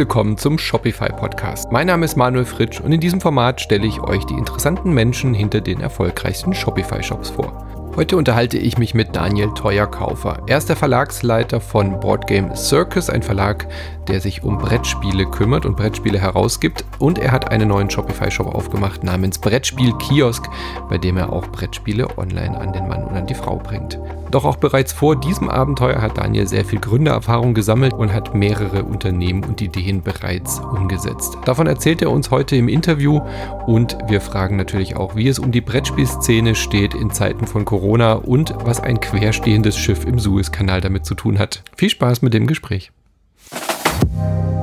Willkommen zum Shopify Podcast. Mein Name ist Manuel Fritsch und in diesem Format stelle ich euch die interessanten Menschen hinter den erfolgreichsten Shopify Shops vor. Heute unterhalte ich mich mit Daniel Teuerkaufer. Er ist der Verlagsleiter von Boardgame Circus, ein Verlag, der sich um Brettspiele kümmert und Brettspiele herausgibt. Und er hat einen neuen Shopify-Shop aufgemacht namens Brettspiel Kiosk, bei dem er auch Brettspiele online an den Mann und an die Frau bringt. Doch auch bereits vor diesem Abenteuer hat Daniel sehr viel Gründererfahrung gesammelt und hat mehrere Unternehmen und Ideen bereits umgesetzt. Davon erzählt er uns heute im Interview und wir fragen natürlich auch, wie es um die Brettspielszene steht in Zeiten von Corona und was ein querstehendes Schiff im Suezkanal damit zu tun hat. Viel Spaß mit dem Gespräch.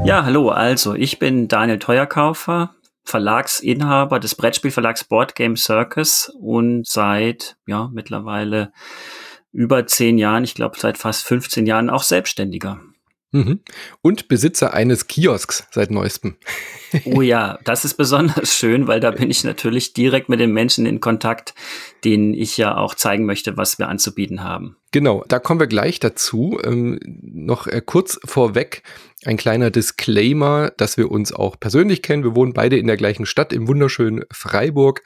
Ja, hallo, also ich bin Daniel Teuerkaufer, Verlagsinhaber des Brettspielverlags Board Game Circus und seit ja mittlerweile über zehn Jahren, ich glaube seit fast 15 Jahren auch Selbstständiger. Mhm. Und Besitzer eines Kiosks seit neuestem. oh ja, das ist besonders schön, weil da bin ich natürlich direkt mit den Menschen in Kontakt, denen ich ja auch zeigen möchte, was wir anzubieten haben. Genau, da kommen wir gleich dazu. Ähm, noch äh, kurz vorweg ein kleiner Disclaimer, dass wir uns auch persönlich kennen. Wir wohnen beide in der gleichen Stadt im wunderschönen Freiburg,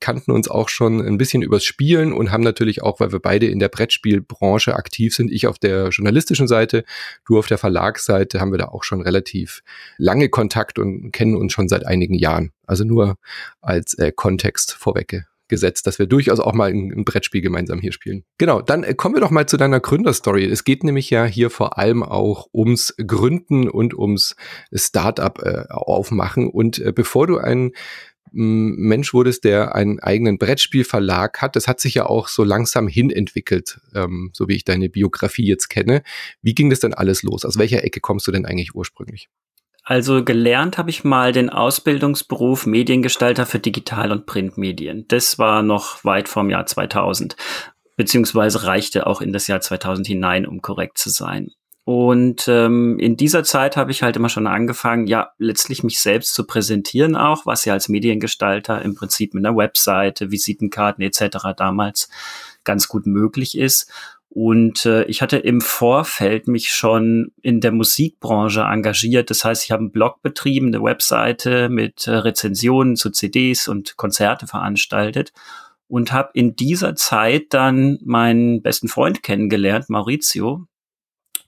kannten uns auch schon ein bisschen übers Spielen und haben natürlich auch, weil wir beide in der Brettspielbranche aktiv sind, ich auf der journalistischen Seite, du auf der Verlagsseite, haben wir da auch schon relativ lange Kontakt und kennen uns schon seit einigen Jahren. Also nur als äh, Kontext vorweg gesetzt, dass wir durchaus auch mal ein, ein Brettspiel gemeinsam hier spielen. Genau, dann äh, kommen wir doch mal zu deiner Gründerstory. Es geht nämlich ja hier vor allem auch ums Gründen und ums Startup äh, aufmachen. Und äh, bevor du ein Mensch wurdest, der einen eigenen Brettspielverlag hat. Das hat sich ja auch so langsam hin entwickelt, ähm, so wie ich deine Biografie jetzt kenne. Wie ging das denn alles los? Aus welcher Ecke kommst du denn eigentlich ursprünglich? Also gelernt habe ich mal den Ausbildungsberuf Mediengestalter für Digital- und Printmedien. Das war noch weit vorm Jahr 2000, beziehungsweise reichte auch in das Jahr 2000 hinein, um korrekt zu sein. Und ähm, in dieser Zeit habe ich halt immer schon angefangen, ja, letztlich mich selbst zu präsentieren auch, was ja als Mediengestalter im Prinzip mit einer Webseite, Visitenkarten etc. damals ganz gut möglich ist. Und äh, ich hatte im Vorfeld mich schon in der Musikbranche engagiert. Das heißt, ich habe einen Blog betrieben, eine Webseite mit äh, Rezensionen zu CDs und Konzerte veranstaltet und habe in dieser Zeit dann meinen besten Freund kennengelernt, Maurizio,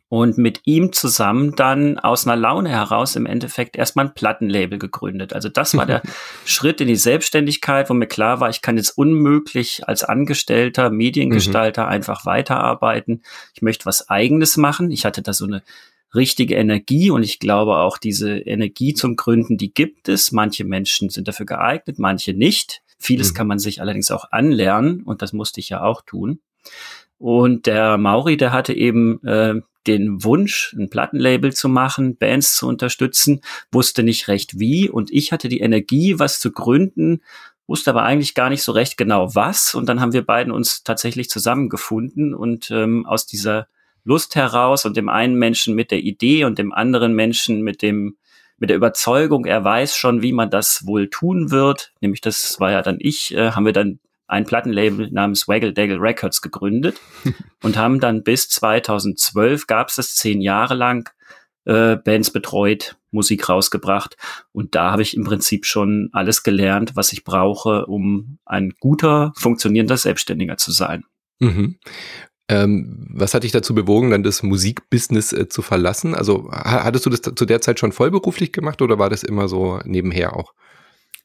und mit ihm zusammen dann aus einer Laune heraus im Endeffekt erstmal ein Plattenlabel gegründet. Also das war der Schritt in die Selbstständigkeit, wo mir klar war, ich kann jetzt unmöglich als Angestellter, Mediengestalter mhm. einfach weiterarbeiten. Ich möchte was eigenes machen. Ich hatte da so eine richtige Energie und ich glaube auch diese Energie zum Gründen, die gibt es. Manche Menschen sind dafür geeignet, manche nicht. Vieles mhm. kann man sich allerdings auch anlernen und das musste ich ja auch tun. Und der Mauri, der hatte eben äh, den Wunsch, ein Plattenlabel zu machen, Bands zu unterstützen, wusste nicht recht wie. Und ich hatte die Energie, was zu gründen, wusste aber eigentlich gar nicht so recht genau was. Und dann haben wir beiden uns tatsächlich zusammengefunden und ähm, aus dieser Lust heraus und dem einen Menschen mit der Idee und dem anderen Menschen mit dem mit der Überzeugung, er weiß schon, wie man das wohl tun wird, nämlich das war ja dann ich, äh, haben wir dann ein Plattenlabel namens Waggle Daggle Records gegründet und haben dann bis 2012 gab es das zehn Jahre lang äh, Bands betreut, Musik rausgebracht und da habe ich im Prinzip schon alles gelernt, was ich brauche, um ein guter, funktionierender Selbstständiger zu sein. Mhm. Ähm, was hat dich dazu bewogen, dann das Musikbusiness äh, zu verlassen? Also hattest du das zu der Zeit schon vollberuflich gemacht oder war das immer so nebenher auch?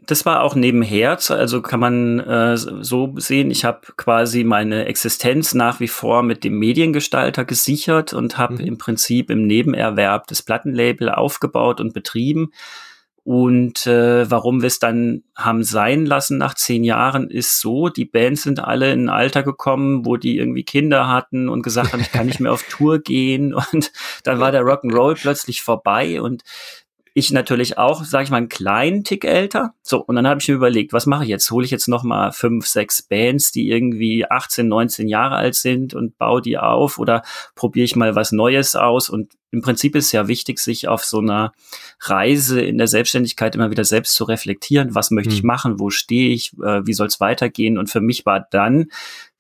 Das war auch nebenher, also kann man äh, so sehen, ich habe quasi meine Existenz nach wie vor mit dem Mediengestalter gesichert und habe mhm. im Prinzip im Nebenerwerb das Plattenlabel aufgebaut und betrieben. Und äh, warum wir es dann haben sein lassen nach zehn Jahren, ist so, die Bands sind alle in ein Alter gekommen, wo die irgendwie Kinder hatten und gesagt haben, ich kann nicht mehr auf Tour gehen. Und dann war der Rock'n'Roll plötzlich vorbei und ich natürlich auch, sage ich mal, einen kleinen Tick älter. So, und dann habe ich mir überlegt, was mache ich jetzt? Hole ich jetzt noch mal fünf, sechs Bands, die irgendwie 18, 19 Jahre alt sind und baue die auf oder probiere ich mal was Neues aus und im Prinzip ist ja wichtig, sich auf so einer Reise in der Selbstständigkeit immer wieder selbst zu reflektieren. Was möchte mhm. ich machen? Wo stehe ich? Äh, wie soll es weitergehen? Und für mich war dann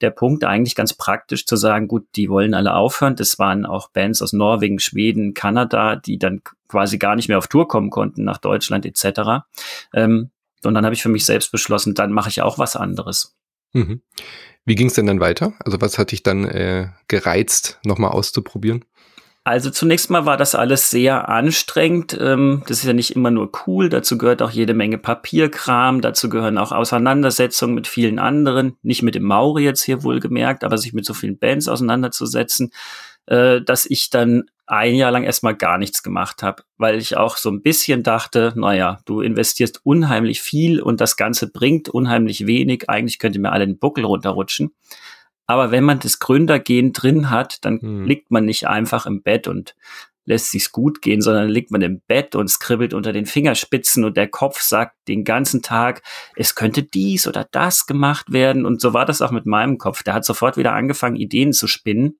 der Punkt eigentlich ganz praktisch zu sagen, gut, die wollen alle aufhören. Das waren auch Bands aus Norwegen, Schweden, Kanada, die dann quasi gar nicht mehr auf Tour kommen konnten nach Deutschland etc. Ähm, und dann habe ich für mich selbst beschlossen, dann mache ich auch was anderes. Mhm. Wie ging es denn dann weiter? Also was hat dich dann äh, gereizt, nochmal auszuprobieren? Also zunächst mal war das alles sehr anstrengend. Ähm, das ist ja nicht immer nur cool. Dazu gehört auch jede Menge Papierkram. Dazu gehören auch Auseinandersetzungen mit vielen anderen. Nicht mit dem Mauri jetzt hier wohlgemerkt, aber sich mit so vielen Bands auseinanderzusetzen, äh, dass ich dann ein Jahr lang erstmal gar nichts gemacht habe, weil ich auch so ein bisschen dachte, naja, du investierst unheimlich viel und das Ganze bringt unheimlich wenig. Eigentlich könnte mir alle den Buckel runterrutschen. Aber wenn man das Gründergehen drin hat, dann hm. liegt man nicht einfach im Bett und lässt sich's gut gehen, sondern liegt man im Bett und skribbelt unter den Fingerspitzen und der Kopf sagt den ganzen Tag, es könnte dies oder das gemacht werden. Und so war das auch mit meinem Kopf. Der hat sofort wieder angefangen, Ideen zu spinnen.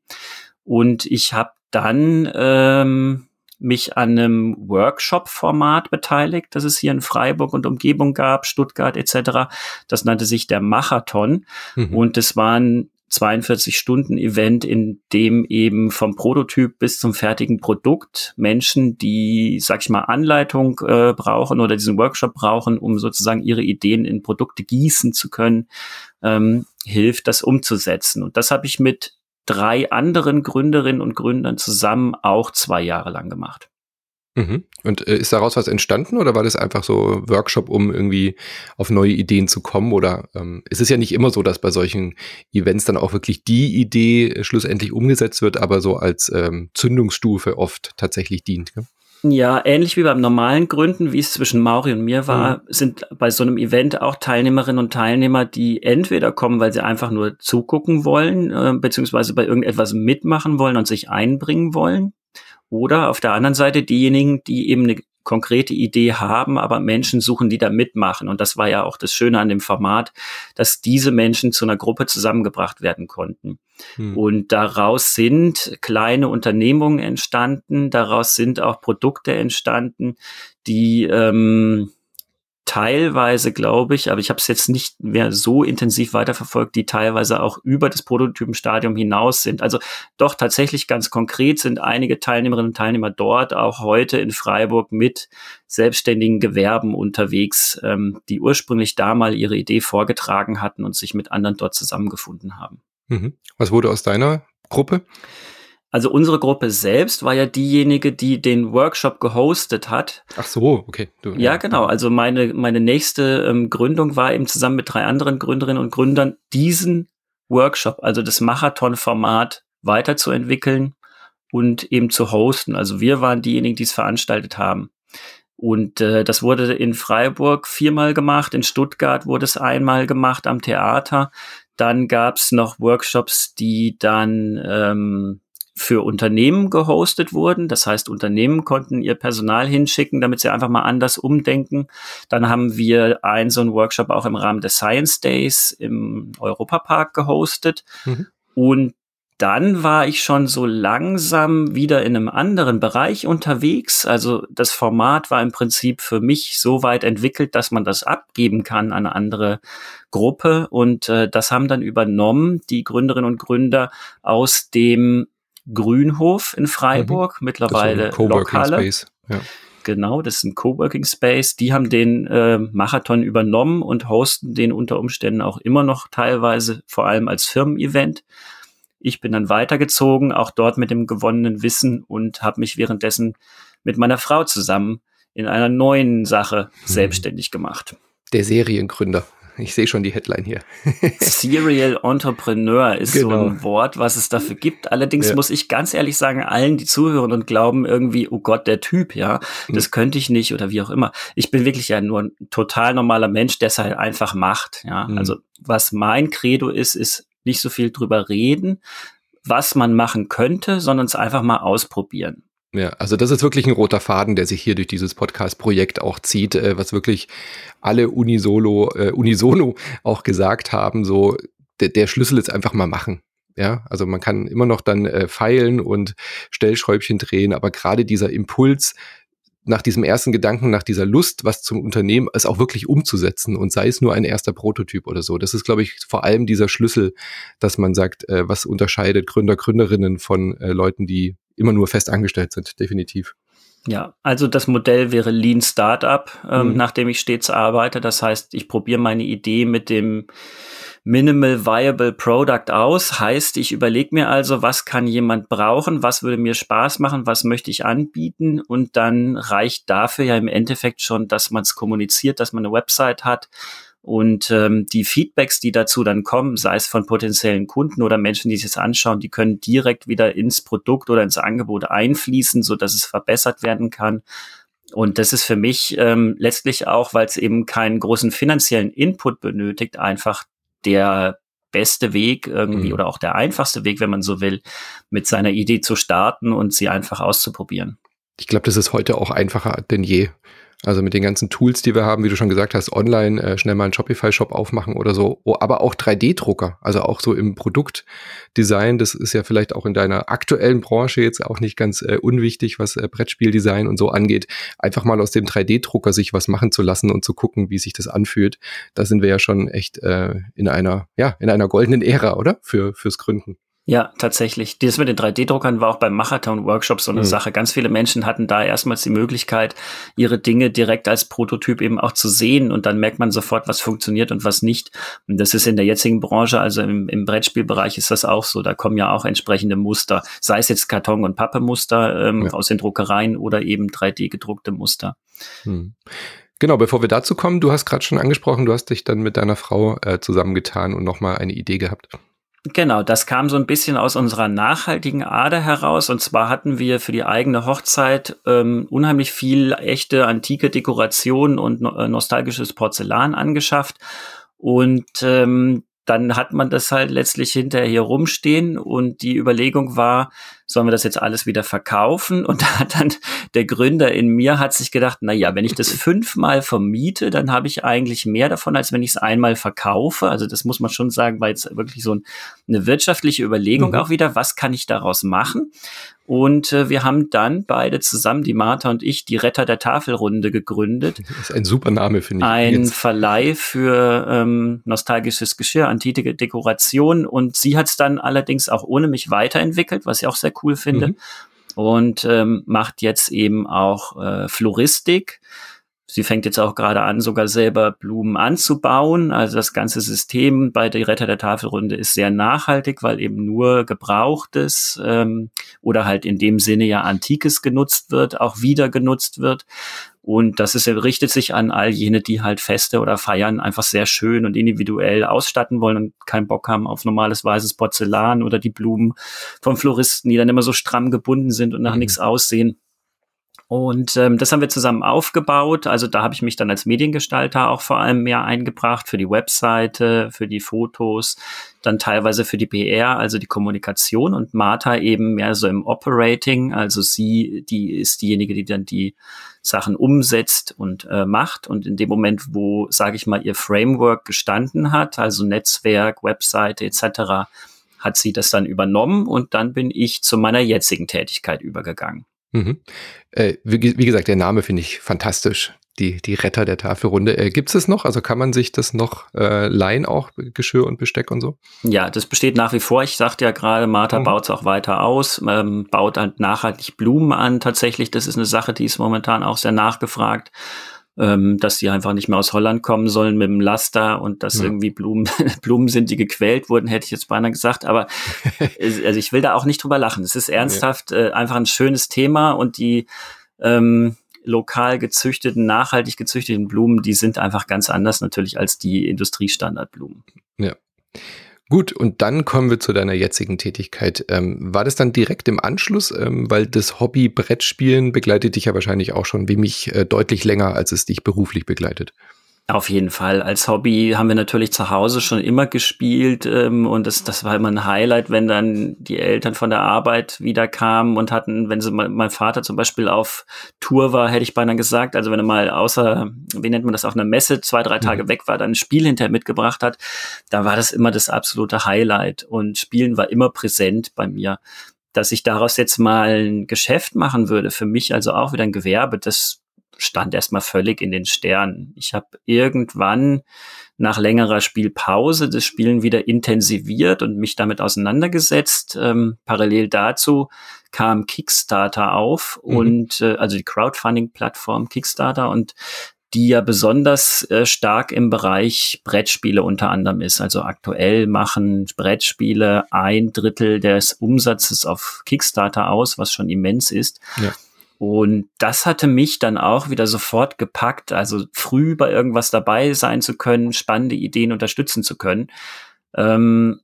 Und ich habe dann ähm, mich an einem Workshop-Format beteiligt, das es hier in Freiburg und Umgebung gab, Stuttgart etc. Das nannte sich der Machathon. Mhm. Und es waren 42-Stunden-Event, in dem eben vom Prototyp bis zum fertigen Produkt Menschen, die, sag ich mal, Anleitung äh, brauchen oder diesen Workshop brauchen, um sozusagen ihre Ideen in Produkte gießen zu können, ähm, hilft, das umzusetzen. Und das habe ich mit drei anderen Gründerinnen und Gründern zusammen auch zwei Jahre lang gemacht. Mhm. Und äh, ist daraus was entstanden oder war das einfach so Workshop, um irgendwie auf neue Ideen zu kommen? Oder ähm, es ist ja nicht immer so, dass bei solchen Events dann auch wirklich die Idee äh, schlussendlich umgesetzt wird, aber so als ähm, Zündungsstufe oft tatsächlich dient. Ja? Ja, ähnlich wie beim normalen Gründen, wie es zwischen Mauri und mir war, mhm. sind bei so einem Event auch Teilnehmerinnen und Teilnehmer, die entweder kommen, weil sie einfach nur zugucken wollen, äh, beziehungsweise bei irgendetwas mitmachen wollen und sich einbringen wollen. Oder auf der anderen Seite diejenigen, die eben eine konkrete Idee haben, aber Menschen suchen, die da mitmachen. Und das war ja auch das Schöne an dem Format, dass diese Menschen zu einer Gruppe zusammengebracht werden konnten. Hm. Und daraus sind kleine Unternehmungen entstanden, daraus sind auch Produkte entstanden, die ähm, teilweise, glaube ich, aber ich habe es jetzt nicht mehr so intensiv weiterverfolgt, die teilweise auch über das Prototypenstadium hinaus sind. Also doch tatsächlich ganz konkret sind einige Teilnehmerinnen und Teilnehmer dort auch heute in Freiburg mit selbstständigen Gewerben unterwegs, ähm, die ursprünglich da mal ihre Idee vorgetragen hatten und sich mit anderen dort zusammengefunden haben. Mhm. Was wurde aus deiner Gruppe? Also unsere Gruppe selbst war ja diejenige, die den Workshop gehostet hat. Ach so, okay. Du, ja, ja, genau. Also meine, meine nächste ähm, Gründung war eben zusammen mit drei anderen Gründerinnen und Gründern diesen Workshop, also das Marathon-Format weiterzuentwickeln und eben zu hosten. Also wir waren diejenigen, die es veranstaltet haben. Und äh, das wurde in Freiburg viermal gemacht, in Stuttgart wurde es einmal gemacht am Theater. Dann gab es noch Workshops, die dann ähm, für Unternehmen gehostet wurden. Das heißt, Unternehmen konnten ihr Personal hinschicken, damit sie einfach mal anders umdenken. Dann haben wir einen so einen Workshop auch im Rahmen des Science Days im Europapark gehostet. Mhm. Und dann war ich schon so langsam wieder in einem anderen Bereich unterwegs. Also das Format war im Prinzip für mich so weit entwickelt, dass man das abgeben kann an eine andere Gruppe. Und äh, das haben dann übernommen die Gründerinnen und Gründer aus dem Grünhof in Freiburg, mhm. mittlerweile das Lokhalle. Space. Ja. Genau, das ist ein Coworking Space. Die haben den äh, Marathon übernommen und hosten den unter Umständen auch immer noch teilweise, vor allem als Firmen-Event. Ich bin dann weitergezogen, auch dort mit dem gewonnenen Wissen und habe mich währenddessen mit meiner Frau zusammen in einer neuen Sache mhm. selbstständig gemacht. Der Seriengründer. Ich sehe schon die Headline hier. Serial Entrepreneur ist genau. so ein Wort, was es dafür gibt. Allerdings ja. muss ich ganz ehrlich sagen, allen, die zuhören und glauben irgendwie, oh Gott, der Typ, ja, mhm. das könnte ich nicht oder wie auch immer. Ich bin wirklich ja nur ein total normaler Mensch, der es halt einfach macht, ja. Mhm. Also was mein Credo ist, ist nicht so viel drüber reden, was man machen könnte, sondern es einfach mal ausprobieren. Ja, also das ist wirklich ein roter Faden, der sich hier durch dieses Podcast-Projekt auch zieht, äh, was wirklich alle unisolo, äh, unisono auch gesagt haben, so der, der Schlüssel ist einfach mal machen. Ja, also man kann immer noch dann äh, feilen und Stellschräubchen drehen, aber gerade dieser Impuls, nach diesem ersten Gedanken, nach dieser Lust, was zum Unternehmen es auch wirklich umzusetzen und sei es nur ein erster Prototyp oder so. Das ist, glaube ich, vor allem dieser Schlüssel, dass man sagt, äh, was unterscheidet Gründer, Gründerinnen von äh, Leuten, die immer nur fest angestellt sind, definitiv. Ja, also das Modell wäre Lean Startup, ähm, mhm. nach dem ich stets arbeite. Das heißt, ich probiere meine Idee mit dem Minimal Viable Product aus. Heißt, ich überlege mir also, was kann jemand brauchen, was würde mir Spaß machen, was möchte ich anbieten und dann reicht dafür ja im Endeffekt schon, dass man es kommuniziert, dass man eine Website hat und ähm, die Feedbacks, die dazu dann kommen, sei es von potenziellen Kunden oder Menschen, die sich das anschauen, die können direkt wieder ins Produkt oder ins Angebot einfließen, so dass es verbessert werden kann. Und das ist für mich ähm, letztlich auch, weil es eben keinen großen finanziellen Input benötigt, einfach der beste Weg irgendwie mhm. oder auch der einfachste Weg, wenn man so will, mit seiner Idee zu starten und sie einfach auszuprobieren. Ich glaube, das ist heute auch einfacher denn je. Also mit den ganzen Tools, die wir haben, wie du schon gesagt hast, online äh, schnell mal einen Shopify-Shop aufmachen oder so, oh, aber auch 3D-Drucker, also auch so im Produktdesign, das ist ja vielleicht auch in deiner aktuellen Branche jetzt auch nicht ganz äh, unwichtig, was äh, Brettspieldesign und so angeht, einfach mal aus dem 3D-Drucker sich was machen zu lassen und zu gucken, wie sich das anfühlt. Da sind wir ja schon echt äh, in einer, ja, in einer goldenen Ära, oder? Für, fürs Gründen. Ja, tatsächlich. Das mit den 3D-Druckern war auch beim Machertown-Workshop so eine mhm. Sache. Ganz viele Menschen hatten da erstmals die Möglichkeit, ihre Dinge direkt als Prototyp eben auch zu sehen und dann merkt man sofort, was funktioniert und was nicht. Und das ist in der jetzigen Branche, also im, im Brettspielbereich ist das auch so. Da kommen ja auch entsprechende Muster, sei es jetzt Karton- und Pappemuster ähm, ja. aus den Druckereien oder eben 3D-gedruckte Muster. Mhm. Genau, bevor wir dazu kommen, du hast gerade schon angesprochen, du hast dich dann mit deiner Frau äh, zusammengetan und nochmal eine Idee gehabt. Genau, das kam so ein bisschen aus unserer nachhaltigen Ader heraus. Und zwar hatten wir für die eigene Hochzeit ähm, unheimlich viel echte antike Dekoration und no äh, nostalgisches Porzellan angeschafft. Und ähm, dann hat man das halt letztlich hinterher hier rumstehen und die Überlegung war, sollen wir das jetzt alles wieder verkaufen? Und da hat dann der Gründer in mir hat sich gedacht, na ja, wenn ich das fünfmal vermiete, dann habe ich eigentlich mehr davon, als wenn ich es einmal verkaufe. Also das muss man schon sagen, war jetzt wirklich so ein, eine wirtschaftliche Überlegung mhm. auch wieder, was kann ich daraus machen? Und äh, wir haben dann beide zusammen, die Martha und ich, die Retter der Tafelrunde gegründet. Das ist ein super Name, finde ich. Ein jetzt. Verleih für ähm, nostalgisches Geschirr, antike Dekoration. Und sie hat es dann allerdings auch ohne mich weiterentwickelt, was ich auch sehr cool finde. Mhm. Und ähm, macht jetzt eben auch äh, Floristik Sie fängt jetzt auch gerade an, sogar selber Blumen anzubauen. Also das ganze System bei der Retter der Tafelrunde ist sehr nachhaltig, weil eben nur Gebrauchtes ähm, oder halt in dem Sinne ja Antikes genutzt wird, auch wieder genutzt wird. Und das ist, richtet sich an all jene, die halt Feste oder Feiern einfach sehr schön und individuell ausstatten wollen und keinen Bock haben auf normales weißes Porzellan oder die Blumen vom Floristen, die dann immer so stramm gebunden sind und nach mhm. nichts aussehen. Und ähm, das haben wir zusammen aufgebaut. Also da habe ich mich dann als Mediengestalter auch vor allem mehr eingebracht für die Webseite, für die Fotos, dann teilweise für die PR, also die Kommunikation und Martha eben mehr so im Operating. Also sie, die ist diejenige, die dann die Sachen umsetzt und äh, macht. Und in dem Moment, wo, sage ich mal, ihr Framework gestanden hat, also Netzwerk, Webseite etc., hat sie das dann übernommen und dann bin ich zu meiner jetzigen Tätigkeit übergegangen. Mhm. Äh, wie, wie, gesagt, der Name finde ich fantastisch. Die, die Retter der Tafelrunde. Äh, Gibt es es noch? Also kann man sich das noch äh, leihen, auch Geschirr und Besteck und so? Ja, das besteht nach wie vor. Ich sagte ja gerade, Martha mhm. baut es auch weiter aus, ähm, baut halt nachhaltig Blumen an. Tatsächlich, das ist eine Sache, die ist momentan auch sehr nachgefragt ähm, dass die einfach nicht mehr aus Holland kommen sollen mit dem Laster und dass ja. irgendwie Blumen, Blumen sind, die gequält wurden, hätte ich jetzt beinahe gesagt. Aber also ich will da auch nicht drüber lachen. Es ist ernsthaft äh, einfach ein schönes Thema und die ähm, lokal gezüchteten, nachhaltig gezüchteten Blumen, die sind einfach ganz anders natürlich als die Industriestandardblumen. Ja. Gut, und dann kommen wir zu deiner jetzigen Tätigkeit. Ähm, war das dann direkt im Anschluss? Ähm, weil das Hobby Brettspielen begleitet dich ja wahrscheinlich auch schon wie mich äh, deutlich länger, als es dich beruflich begleitet. Auf jeden Fall. Als Hobby haben wir natürlich zu Hause schon immer gespielt ähm, und das, das war immer ein Highlight, wenn dann die Eltern von der Arbeit wieder kamen und hatten, wenn sie mein Vater zum Beispiel auf Tour war, hätte ich beinahe gesagt, also wenn er mal außer, wie nennt man das, auf einer Messe zwei, drei Tage mhm. weg war, dann ein Spiel hinterher mitgebracht hat, da war das immer das absolute Highlight und Spielen war immer präsent bei mir. Dass ich daraus jetzt mal ein Geschäft machen würde, für mich also auch wieder ein Gewerbe, das stand erstmal völlig in den Sternen. Ich habe irgendwann nach längerer Spielpause das Spielen wieder intensiviert und mich damit auseinandergesetzt. Ähm, parallel dazu kam Kickstarter auf mhm. und äh, also die Crowdfunding-Plattform Kickstarter und die ja besonders äh, stark im Bereich Brettspiele unter anderem ist. Also aktuell machen Brettspiele ein Drittel des Umsatzes auf Kickstarter aus, was schon immens ist. Ja. Und das hatte mich dann auch wieder sofort gepackt, also früh bei irgendwas dabei sein zu können, spannende Ideen unterstützen zu können. Ähm,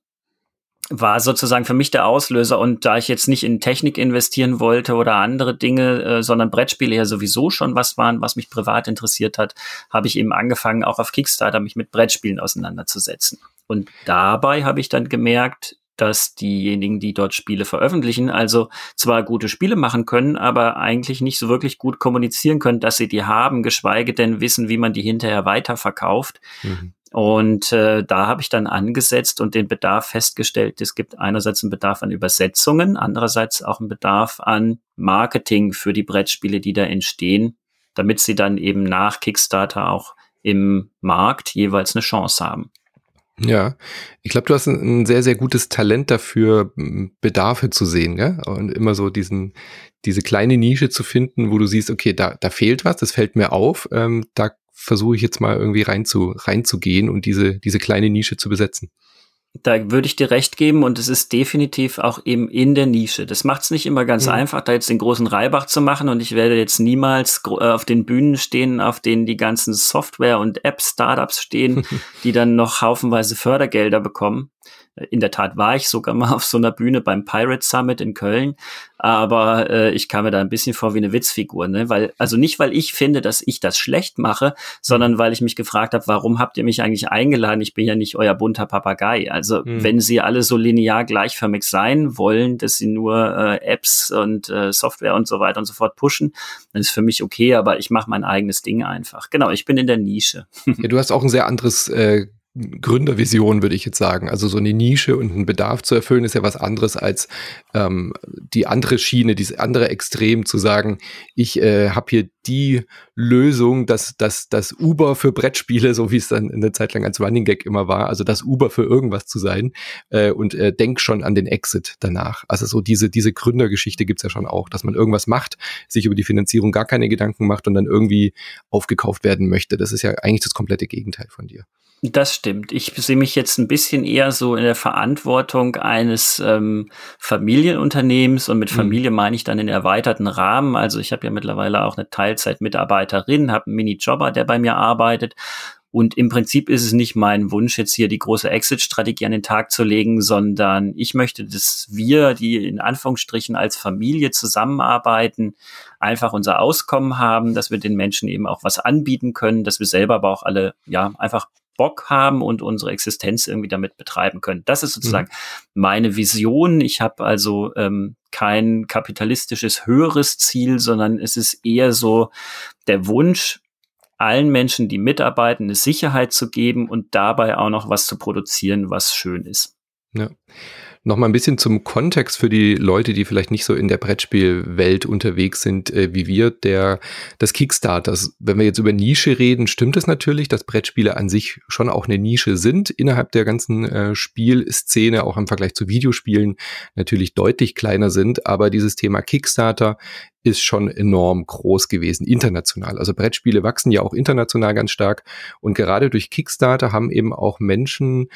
war sozusagen für mich der Auslöser. Und da ich jetzt nicht in Technik investieren wollte oder andere Dinge, äh, sondern Brettspiele ja sowieso schon was waren, was mich privat interessiert hat, habe ich eben angefangen, auch auf Kickstarter mich mit Brettspielen auseinanderzusetzen. Und dabei habe ich dann gemerkt, dass diejenigen, die dort Spiele veröffentlichen, also zwar gute Spiele machen können, aber eigentlich nicht so wirklich gut kommunizieren können, dass sie die haben, geschweige denn wissen, wie man die hinterher weiterverkauft. Mhm. Und äh, da habe ich dann angesetzt und den Bedarf festgestellt. Es gibt einerseits einen Bedarf an Übersetzungen, andererseits auch einen Bedarf an Marketing für die Brettspiele, die da entstehen, damit sie dann eben nach Kickstarter auch im Markt jeweils eine Chance haben. Ja, ich glaube, du hast ein, sehr, sehr gutes Talent dafür, Bedarfe zu sehen, gell? Und immer so diesen, diese kleine Nische zu finden, wo du siehst, okay, da, da fehlt was, das fällt mir auf, ähm, da versuche ich jetzt mal irgendwie rein zu, reinzugehen und diese, diese kleine Nische zu besetzen da würde ich dir recht geben und es ist definitiv auch eben in der Nische. Das macht es nicht immer ganz mhm. einfach, da jetzt den großen Reibach zu machen und ich werde jetzt niemals äh, auf den Bühnen stehen, auf denen die ganzen Software- und App-Startups stehen, die dann noch haufenweise Fördergelder bekommen. In der Tat war ich sogar mal auf so einer Bühne beim Pirate Summit in Köln, aber äh, ich kam mir da ein bisschen vor wie eine Witzfigur, ne? Weil also nicht weil ich finde, dass ich das schlecht mache, sondern weil ich mich gefragt habe, warum habt ihr mich eigentlich eingeladen? Ich bin ja nicht euer bunter Papagei. Also mhm. wenn sie alle so linear gleichförmig sein wollen, dass sie nur äh, Apps und äh, Software und so weiter und so fort pushen, dann ist für mich okay, aber ich mache mein eigenes Ding einfach. Genau, ich bin in der Nische. Ja, du hast auch ein sehr anderes äh, Gründervision, würde ich jetzt sagen. Also so eine Nische und einen Bedarf zu erfüllen, ist ja was anderes als ähm, die andere Schiene, dieses andere Extrem zu sagen, ich äh, habe hier die Lösung, dass das, das Uber für Brettspiele, so wie es dann in der Zeit lang als Running Gag immer war, also das Uber für irgendwas zu sein äh, und äh, denk schon an den Exit danach. Also so diese, diese Gründergeschichte gibt's ja schon auch, dass man irgendwas macht, sich über die Finanzierung gar keine Gedanken macht und dann irgendwie aufgekauft werden möchte. Das ist ja eigentlich das komplette Gegenteil von dir. Das stimmt. Ich sehe mich jetzt ein bisschen eher so in der Verantwortung eines ähm, Familienunternehmens und mit mhm. Familie meine ich dann in erweiterten Rahmen. Also ich habe ja mittlerweile auch eine Teilzeitmitarbeiterin, habe einen Minijobber, der bei mir arbeitet. Und im Prinzip ist es nicht mein Wunsch, jetzt hier die große Exit-Strategie an den Tag zu legen, sondern ich möchte, dass wir, die in Anführungsstrichen als Familie zusammenarbeiten, einfach unser Auskommen haben, dass wir den Menschen eben auch was anbieten können, dass wir selber aber auch alle, ja, einfach Bock haben und unsere Existenz irgendwie damit betreiben können. Das ist sozusagen mhm. meine Vision. Ich habe also ähm, kein kapitalistisches höheres Ziel, sondern es ist eher so der Wunsch, allen Menschen, die mitarbeiten, eine Sicherheit zu geben und dabei auch noch was zu produzieren, was schön ist. Ja. Nochmal ein bisschen zum Kontext für die Leute, die vielleicht nicht so in der Brettspielwelt unterwegs sind äh, wie wir, der das Kickstarters. Wenn wir jetzt über Nische reden, stimmt es natürlich, dass Brettspiele an sich schon auch eine Nische sind innerhalb der ganzen äh, Spielszene, auch im Vergleich zu Videospielen natürlich deutlich kleiner sind. Aber dieses Thema Kickstarter ist schon enorm groß gewesen, international. Also Brettspiele wachsen ja auch international ganz stark. Und gerade durch Kickstarter haben eben auch Menschen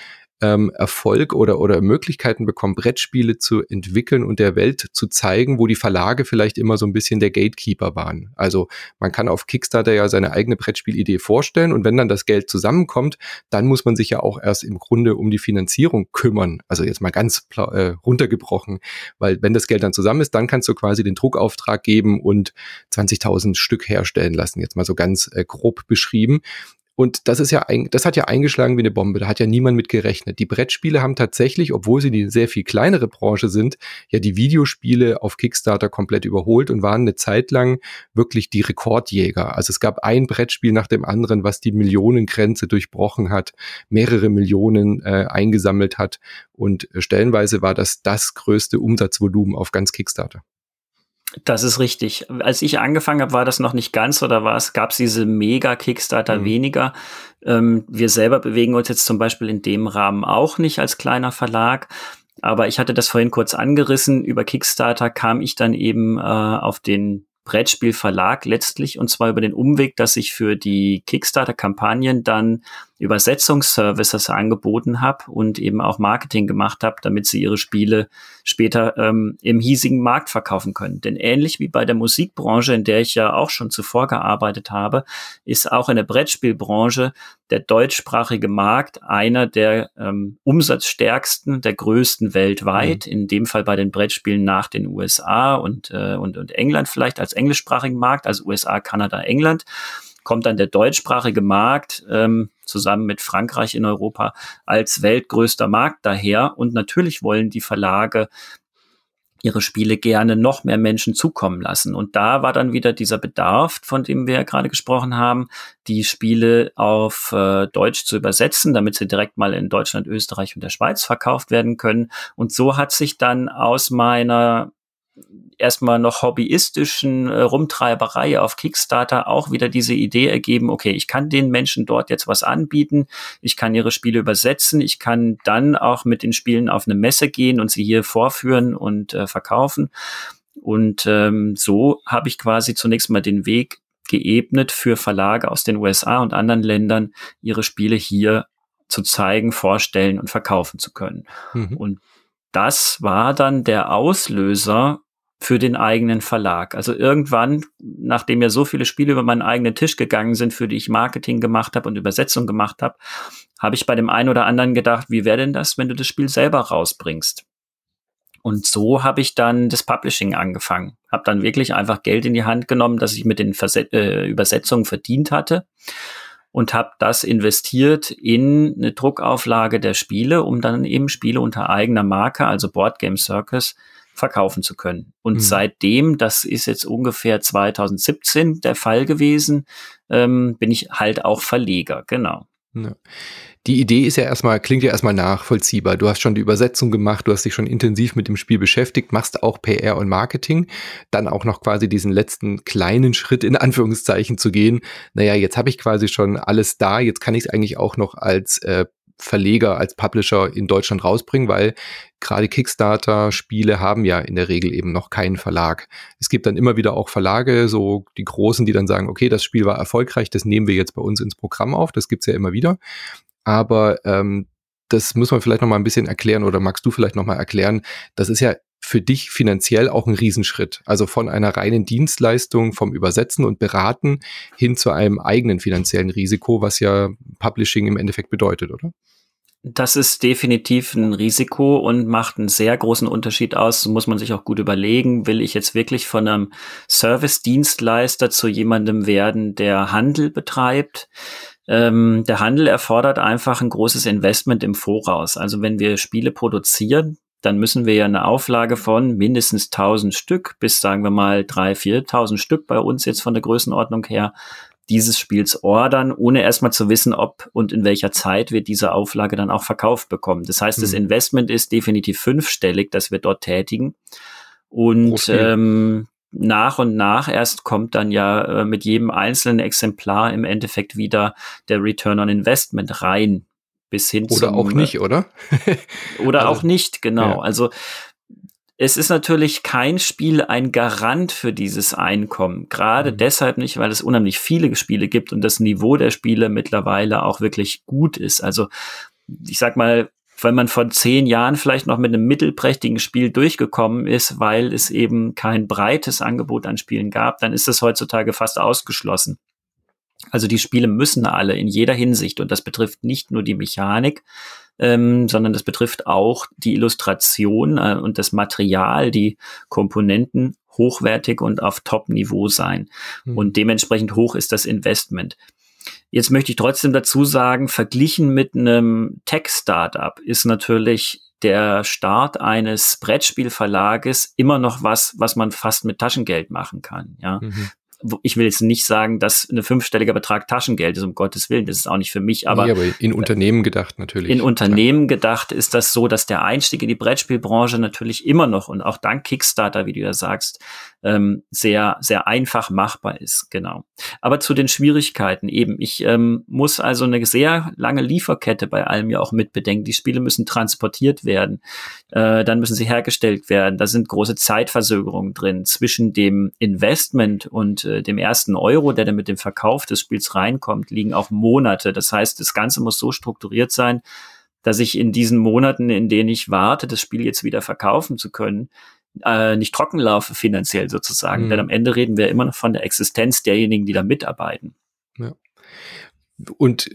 ähm, Erfolg oder, oder Möglichkeiten bekommen, Brettspiele zu entwickeln und der Welt zu zeigen, wo die Verlage vielleicht immer so ein bisschen der Gatekeeper waren. Also man kann auf Kickstarter ja seine eigene Brettspielidee vorstellen und wenn dann das Geld zusammenkommt, dann muss man sich ja auch erst im Grunde um die Finanzierung kümmern. Also jetzt mal ganz äh, runtergebrochen, weil wenn das Geld dann zusammen ist, dann kannst du quasi den Druckauftrag geben und 20.000 Stück herstellen lassen, jetzt mal so ganz äh, grob beschrieben. Und das ist ja, ein, das hat ja eingeschlagen wie eine Bombe. Da hat ja niemand mit gerechnet. Die Brettspiele haben tatsächlich, obwohl sie die sehr viel kleinere Branche sind, ja die Videospiele auf Kickstarter komplett überholt und waren eine Zeit lang wirklich die Rekordjäger. Also es gab ein Brettspiel nach dem anderen, was die Millionengrenze durchbrochen hat, mehrere Millionen äh, eingesammelt hat und stellenweise war das das größte Umsatzvolumen auf ganz Kickstarter. Das ist richtig. Als ich angefangen habe, war das noch nicht ganz oder war es, gab es diese Mega-Kickstarter mhm. weniger. Ähm, wir selber bewegen uns jetzt zum Beispiel in dem Rahmen auch nicht als kleiner Verlag. Aber ich hatte das vorhin kurz angerissen. Über Kickstarter kam ich dann eben äh, auf den Brettspielverlag letztlich und zwar über den Umweg, dass ich für die Kickstarter-Kampagnen dann Übersetzungsservices angeboten habe und eben auch Marketing gemacht habe, damit sie ihre Spiele später ähm, im hiesigen Markt verkaufen können. Denn ähnlich wie bei der Musikbranche, in der ich ja auch schon zuvor gearbeitet habe, ist auch in der Brettspielbranche der deutschsprachige Markt einer der ähm, umsatzstärksten, der größten weltweit. Mhm. In dem Fall bei den Brettspielen nach den USA und, äh, und, und England vielleicht als englischsprachigen Markt, also USA, Kanada, England kommt dann der deutschsprachige Markt ähm, zusammen mit Frankreich in Europa als weltgrößter Markt daher. Und natürlich wollen die Verlage ihre Spiele gerne noch mehr Menschen zukommen lassen. Und da war dann wieder dieser Bedarf, von dem wir ja gerade gesprochen haben, die Spiele auf äh, Deutsch zu übersetzen, damit sie direkt mal in Deutschland, Österreich und der Schweiz verkauft werden können. Und so hat sich dann aus meiner erstmal noch hobbyistischen äh, Rumtreiberei auf Kickstarter auch wieder diese Idee ergeben, okay, ich kann den Menschen dort jetzt was anbieten, ich kann ihre Spiele übersetzen, ich kann dann auch mit den Spielen auf eine Messe gehen und sie hier vorführen und äh, verkaufen. Und ähm, so habe ich quasi zunächst mal den Weg geebnet für Verlage aus den USA und anderen Ländern, ihre Spiele hier zu zeigen, vorstellen und verkaufen zu können. Mhm. Und das war dann der Auslöser für den eigenen Verlag. Also irgendwann, nachdem ja so viele Spiele über meinen eigenen Tisch gegangen sind, für die ich Marketing gemacht habe und Übersetzung gemacht habe, habe ich bei dem einen oder anderen gedacht, wie wäre denn das, wenn du das Spiel selber rausbringst? Und so habe ich dann das Publishing angefangen. Habe dann wirklich einfach Geld in die Hand genommen, das ich mit den Verse äh, Übersetzungen verdient hatte und habe das investiert in eine Druckauflage der Spiele, um dann eben Spiele unter eigener Marke, also Board Game Circus, verkaufen zu können. Und mhm. seitdem, das ist jetzt ungefähr 2017 der Fall gewesen, ähm, bin ich halt auch Verleger, genau. Die Idee ist ja erstmal, klingt ja erstmal nachvollziehbar. Du hast schon die Übersetzung gemacht, du hast dich schon intensiv mit dem Spiel beschäftigt, machst auch PR und Marketing, dann auch noch quasi diesen letzten kleinen Schritt in Anführungszeichen zu gehen. Naja, jetzt habe ich quasi schon alles da, jetzt kann ich es eigentlich auch noch als äh, Verleger, als Publisher in Deutschland rausbringen, weil gerade Kickstarter-Spiele haben ja in der Regel eben noch keinen Verlag. Es gibt dann immer wieder auch Verlage, so die großen, die dann sagen, okay, das Spiel war erfolgreich, das nehmen wir jetzt bei uns ins Programm auf. Das gibt's ja immer wieder. Aber ähm, das muss man vielleicht noch mal ein bisschen erklären oder magst du vielleicht noch mal erklären? Das ist ja für dich finanziell auch ein Riesenschritt. Also von einer reinen Dienstleistung, vom Übersetzen und Beraten hin zu einem eigenen finanziellen Risiko, was ja Publishing im Endeffekt bedeutet, oder? Das ist definitiv ein Risiko und macht einen sehr großen Unterschied aus. Muss man sich auch gut überlegen, will ich jetzt wirklich von einem Service-Dienstleister zu jemandem werden, der Handel betreibt? Ähm, der Handel erfordert einfach ein großes Investment im Voraus. Also wenn wir Spiele produzieren, dann müssen wir ja eine Auflage von mindestens 1000 Stück bis sagen wir mal 3.000, 4.000 Stück bei uns jetzt von der Größenordnung her dieses Spiels ordern, ohne erstmal zu wissen, ob und in welcher Zeit wir diese Auflage dann auch verkauft bekommen. Das heißt, mhm. das Investment ist definitiv fünfstellig, das wir dort tätigen. Und ähm, nach und nach erst kommt dann ja äh, mit jedem einzelnen Exemplar im Endeffekt wieder der Return on Investment rein. Bis hin oder zum, auch nicht, oder? oder also, auch nicht, genau. Ja. Also es ist natürlich kein Spiel ein Garant für dieses Einkommen. Gerade mhm. deshalb nicht, weil es unheimlich viele Spiele gibt und das Niveau der Spiele mittlerweile auch wirklich gut ist. Also ich sag mal, wenn man vor zehn Jahren vielleicht noch mit einem mittelprächtigen Spiel durchgekommen ist, weil es eben kein breites Angebot an Spielen gab, dann ist das heutzutage fast ausgeschlossen. Also die Spiele müssen alle in jeder Hinsicht und das betrifft nicht nur die Mechanik, ähm, sondern das betrifft auch die Illustration äh, und das Material, die Komponenten hochwertig und auf Top-Niveau sein. Mhm. Und dementsprechend hoch ist das Investment. Jetzt möchte ich trotzdem dazu sagen, verglichen mit einem Tech-Startup ist natürlich der Start eines Brettspielverlages immer noch was, was man fast mit Taschengeld machen kann. Ja, mhm ich will jetzt nicht sagen, dass eine fünfstelliger Betrag Taschengeld ist, um Gottes Willen, das ist auch nicht für mich, aber, nee, aber in Unternehmen gedacht natürlich. In Unternehmen gedacht ist das so, dass der Einstieg in die Brettspielbranche natürlich immer noch und auch dank Kickstarter, wie du ja sagst, ähm, sehr, sehr einfach machbar ist, genau. Aber zu den Schwierigkeiten eben, ich ähm, muss also eine sehr lange Lieferkette bei allem ja auch mitbedenken. Die Spiele müssen transportiert werden, äh, dann müssen sie hergestellt werden, da sind große Zeitversögerungen drin zwischen dem Investment und äh, dem ersten Euro, der dann mit dem Verkauf des Spiels reinkommt, liegen auch Monate. Das heißt, das Ganze muss so strukturiert sein, dass ich in diesen Monaten, in denen ich warte, das Spiel jetzt wieder verkaufen zu können, äh, nicht trocken laufe finanziell sozusagen. Mhm. Denn am Ende reden wir immer noch von der Existenz derjenigen, die da mitarbeiten. Ja. Und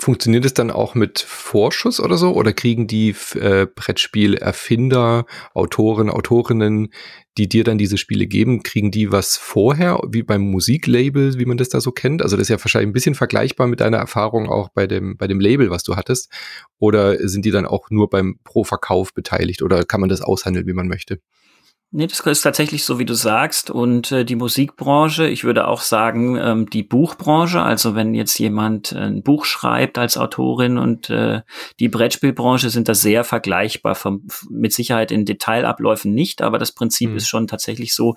Funktioniert es dann auch mit Vorschuss oder so? Oder kriegen die äh, Brettspielerfinder, Autoren, Autorinnen, die dir dann diese Spiele geben, kriegen die was vorher, wie beim Musiklabel, wie man das da so kennt? Also das ist ja wahrscheinlich ein bisschen vergleichbar mit deiner Erfahrung auch bei dem, bei dem Label, was du hattest. Oder sind die dann auch nur beim Pro-Verkauf beteiligt oder kann man das aushandeln, wie man möchte? Nee, das ist tatsächlich so, wie du sagst. Und äh, die Musikbranche, ich würde auch sagen, ähm, die Buchbranche, also wenn jetzt jemand ein Buch schreibt als Autorin und äh, die Brettspielbranche sind da sehr vergleichbar, vom, mit Sicherheit in Detailabläufen nicht, aber das Prinzip mhm. ist schon tatsächlich so,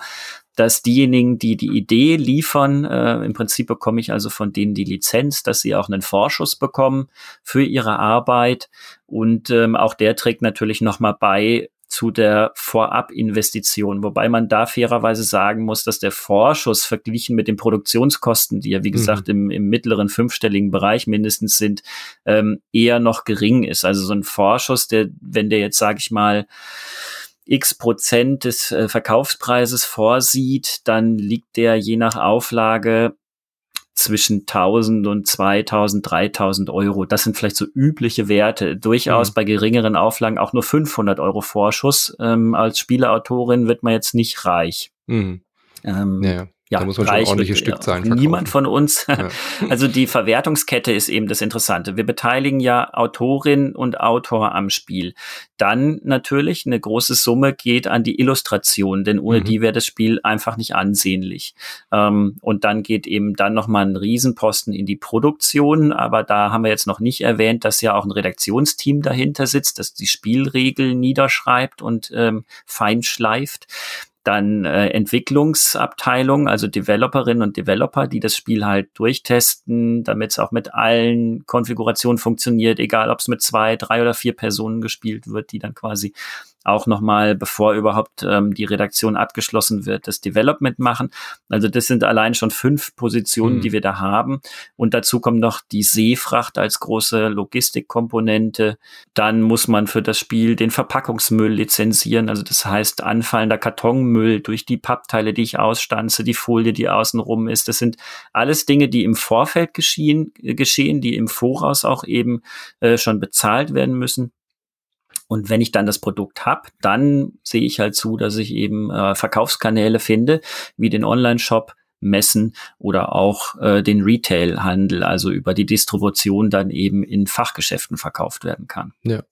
dass diejenigen, die die Idee liefern, äh, im Prinzip bekomme ich also von denen die Lizenz, dass sie auch einen Vorschuss bekommen für ihre Arbeit und ähm, auch der trägt natürlich nochmal bei, zu der Vorabinvestition, wobei man da fairerweise sagen muss, dass der Vorschuss verglichen mit den Produktionskosten, die ja wie gesagt mhm. im, im mittleren fünfstelligen Bereich mindestens sind, ähm, eher noch gering ist. Also so ein Vorschuss, der, wenn der jetzt, sage ich mal, x Prozent des äh, Verkaufspreises vorsieht, dann liegt der je nach Auflage zwischen 1000 und 2000, 3000 Euro. Das sind vielleicht so übliche Werte. Durchaus mhm. bei geringeren Auflagen auch nur 500 Euro Vorschuss. Ähm, als Spieleautorin wird man jetzt nicht reich. Mhm. Ähm, ja ja, da muss man schon ein ordentliches Stückzahlen verkaufen. Niemand von uns. Ja. Also die Verwertungskette ist eben das Interessante. Wir beteiligen ja Autorin und Autor am Spiel. Dann natürlich eine große Summe geht an die Illustration, denn ohne mhm. die wäre das Spiel einfach nicht ansehnlich. Ähm, und dann geht eben dann nochmal ein Riesenposten in die Produktion. Aber da haben wir jetzt noch nicht erwähnt, dass ja auch ein Redaktionsteam dahinter sitzt, das die Spielregeln niederschreibt und ähm, feinschleift dann äh, Entwicklungsabteilung, also Developerinnen und Developer, die das Spiel halt durchtesten, damit es auch mit allen Konfigurationen funktioniert, egal ob es mit zwei, drei oder vier Personen gespielt wird, die dann quasi auch nochmal, bevor überhaupt ähm, die Redaktion abgeschlossen wird, das Development machen. Also das sind allein schon fünf Positionen, mhm. die wir da haben. Und dazu kommt noch die Seefracht als große Logistikkomponente. Dann muss man für das Spiel den Verpackungsmüll lizenzieren. Also das heißt anfallender Kartonmüll durch die Pappteile, die ich ausstanze, die Folie, die außenrum ist. Das sind alles Dinge, die im Vorfeld geschehen, geschehen die im Voraus auch eben äh, schon bezahlt werden müssen. Und wenn ich dann das Produkt habe, dann sehe ich halt zu, dass ich eben äh, Verkaufskanäle finde, wie den Online-Shop, Messen oder auch äh, den Retail-Handel, also über die Distribution dann eben in Fachgeschäften verkauft werden kann. Ja.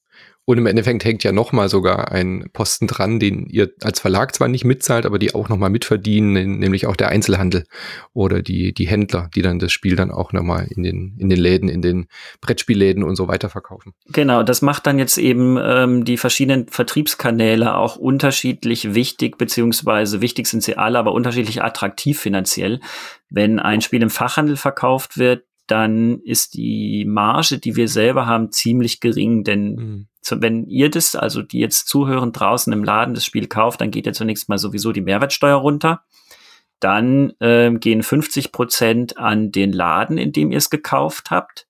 Und im Endeffekt hängt ja nochmal sogar ein Posten dran, den ihr als Verlag zwar nicht mitzahlt, aber die auch nochmal mitverdienen, nämlich auch der Einzelhandel oder die, die Händler, die dann das Spiel dann auch nochmal in den, in den Läden, in den Brettspielläden und so weiter verkaufen. Genau, das macht dann jetzt eben ähm, die verschiedenen Vertriebskanäle auch unterschiedlich wichtig, beziehungsweise wichtig sind sie alle, aber unterschiedlich attraktiv finanziell. Wenn ein Spiel im Fachhandel verkauft wird, dann ist die Marge, die wir selber haben, ziemlich gering, denn mhm. wenn ihr das, also die jetzt zuhören, draußen im Laden das Spiel kauft, dann geht ja zunächst mal sowieso die Mehrwertsteuer runter. Dann äh, gehen 50 Prozent an den Laden, in dem ihr es gekauft habt.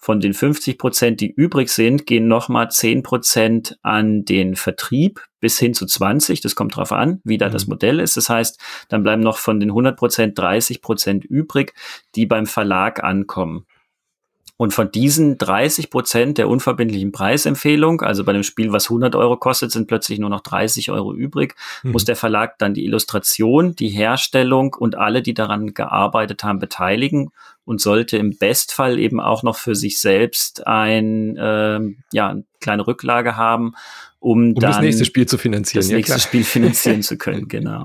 Von den 50 Prozent, die übrig sind, gehen nochmal 10 Prozent an den Vertrieb bis hin zu 20. Das kommt drauf an, wie da mhm. das Modell ist. Das heißt, dann bleiben noch von den 100 Prozent 30 Prozent übrig, die beim Verlag ankommen. Und von diesen 30 Prozent der unverbindlichen Preisempfehlung, also bei dem Spiel, was 100 Euro kostet, sind plötzlich nur noch 30 Euro übrig, mhm. muss der Verlag dann die Illustration, die Herstellung und alle, die daran gearbeitet haben, beteiligen und sollte im Bestfall eben auch noch für sich selbst ein, äh, ja, eine kleine Rücklage haben, um, um dann das nächste Spiel zu finanzieren. Das nächste Spiel finanzieren zu können, genau.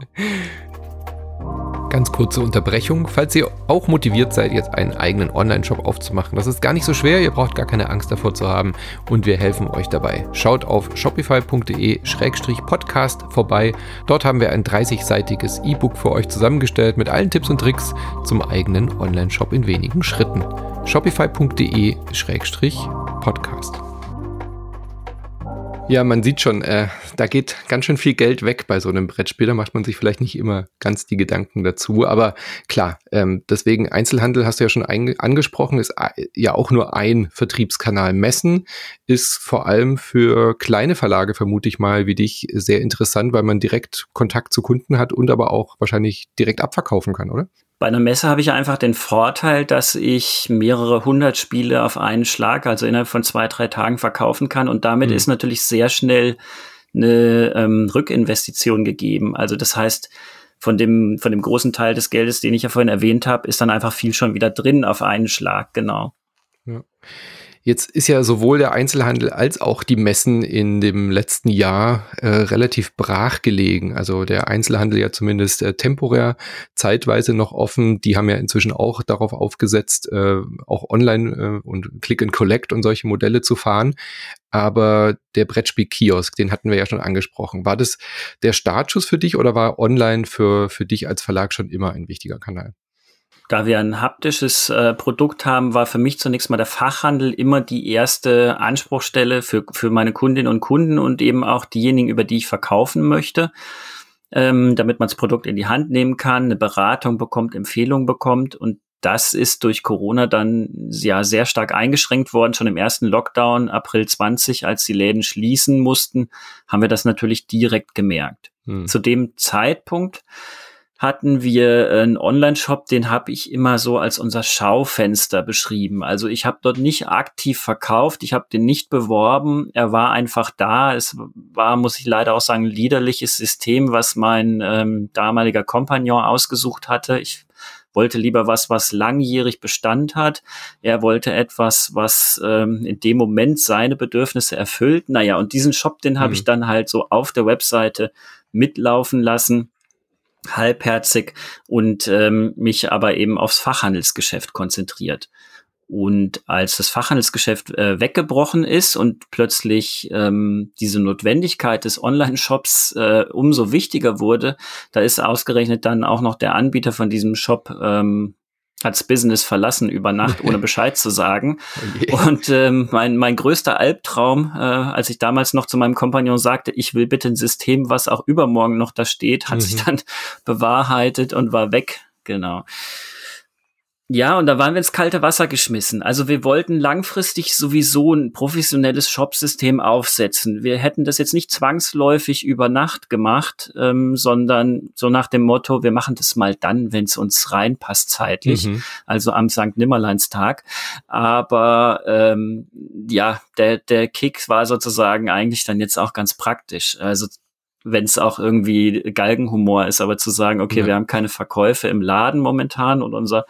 Ganz kurze Unterbrechung. Falls ihr auch motiviert seid, jetzt einen eigenen Online-Shop aufzumachen, das ist gar nicht so schwer, ihr braucht gar keine Angst davor zu haben und wir helfen euch dabei. Schaut auf shopify.de-podcast vorbei. Dort haben wir ein 30-seitiges E-Book für euch zusammengestellt mit allen Tipps und Tricks zum eigenen Online-Shop in wenigen Schritten. shopify.de-podcast. Ja, man sieht schon, äh, da geht ganz schön viel Geld weg bei so einem Brettspiel. Da macht man sich vielleicht nicht immer ganz die Gedanken dazu. Aber klar, ähm, deswegen Einzelhandel hast du ja schon angesprochen, ist äh, ja auch nur ein Vertriebskanal. Messen ist vor allem für kleine Verlage, vermute ich mal, wie dich, sehr interessant, weil man direkt Kontakt zu Kunden hat und aber auch wahrscheinlich direkt abverkaufen kann, oder? Bei einer Messe habe ich einfach den Vorteil, dass ich mehrere hundert Spiele auf einen Schlag, also innerhalb von zwei, drei Tagen verkaufen kann. Und damit mhm. ist natürlich sehr schnell eine ähm, Rückinvestition gegeben. Also das heißt, von dem, von dem großen Teil des Geldes, den ich ja vorhin erwähnt habe, ist dann einfach viel schon wieder drin auf einen Schlag, genau. Ja. Jetzt ist ja sowohl der Einzelhandel als auch die Messen in dem letzten Jahr äh, relativ brach gelegen. Also der Einzelhandel ja zumindest äh, temporär zeitweise noch offen. Die haben ja inzwischen auch darauf aufgesetzt, äh, auch online äh, und Click and Collect und solche Modelle zu fahren. Aber der Brettspiel-Kiosk, den hatten wir ja schon angesprochen. War das der Startschuss für dich oder war online für, für dich als Verlag schon immer ein wichtiger Kanal? Da wir ein haptisches äh, Produkt haben, war für mich zunächst mal der Fachhandel immer die erste Anspruchstelle für, für meine Kundinnen und Kunden und eben auch diejenigen, über die ich verkaufen möchte, ähm, damit man das Produkt in die Hand nehmen kann, eine Beratung bekommt, Empfehlungen bekommt und das ist durch Corona dann ja sehr stark eingeschränkt worden. Schon im ersten Lockdown, April 20, als die Läden schließen mussten, haben wir das natürlich direkt gemerkt. Hm. Zu dem Zeitpunkt hatten wir einen Online-Shop, den habe ich immer so als unser Schaufenster beschrieben. Also ich habe dort nicht aktiv verkauft, ich habe den nicht beworben, er war einfach da. Es war, muss ich leider auch sagen, ein liederliches System, was mein ähm, damaliger Kompagnon ausgesucht hatte. Ich wollte lieber was, was langjährig Bestand hat. Er wollte etwas, was ähm, in dem Moment seine Bedürfnisse erfüllt. Naja, und diesen Shop, den habe mhm. ich dann halt so auf der Webseite mitlaufen lassen halbherzig und ähm, mich aber eben aufs Fachhandelsgeschäft konzentriert. Und als das Fachhandelsgeschäft äh, weggebrochen ist und plötzlich ähm, diese Notwendigkeit des Online-Shops äh, umso wichtiger wurde, da ist ausgerechnet dann auch noch der Anbieter von diesem Shop ähm, hat's Business verlassen über Nacht, ohne Bescheid zu sagen. Okay. Und ähm, mein, mein größter Albtraum, äh, als ich damals noch zu meinem Kompagnon sagte, ich will bitte ein System, was auch übermorgen noch da steht, hat mhm. sich dann bewahrheitet und war weg. Genau. Ja, und da waren wir ins kalte Wasser geschmissen. Also wir wollten langfristig sowieso ein professionelles Shopsystem aufsetzen. Wir hätten das jetzt nicht zwangsläufig über Nacht gemacht, ähm, sondern so nach dem Motto, wir machen das mal dann, wenn es uns reinpasst zeitlich, mhm. also am St. Nimmerleinstag. Aber ähm, ja, der, der Kick war sozusagen eigentlich dann jetzt auch ganz praktisch. Also wenn es auch irgendwie Galgenhumor ist, aber zu sagen, okay, ja. wir haben keine Verkäufe im Laden momentan und unser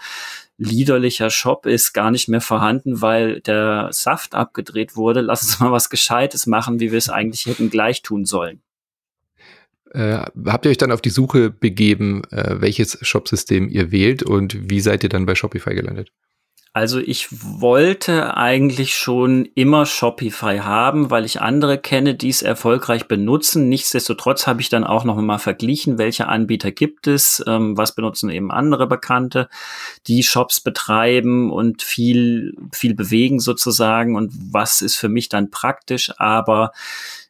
liederlicher Shop ist gar nicht mehr vorhanden, weil der Saft abgedreht wurde. Lass uns mal was Gescheites machen, wie wir es eigentlich hätten gleich tun sollen. Äh, habt ihr euch dann auf die Suche begeben, äh, welches Shopsystem ihr wählt und wie seid ihr dann bei Shopify gelandet? Also ich wollte eigentlich schon immer Shopify haben, weil ich andere kenne, die es erfolgreich benutzen. Nichtsdestotrotz habe ich dann auch noch mal verglichen, welche Anbieter gibt es, ähm, was benutzen eben andere Bekannte, die Shops betreiben und viel, viel bewegen sozusagen und was ist für mich dann praktisch. Aber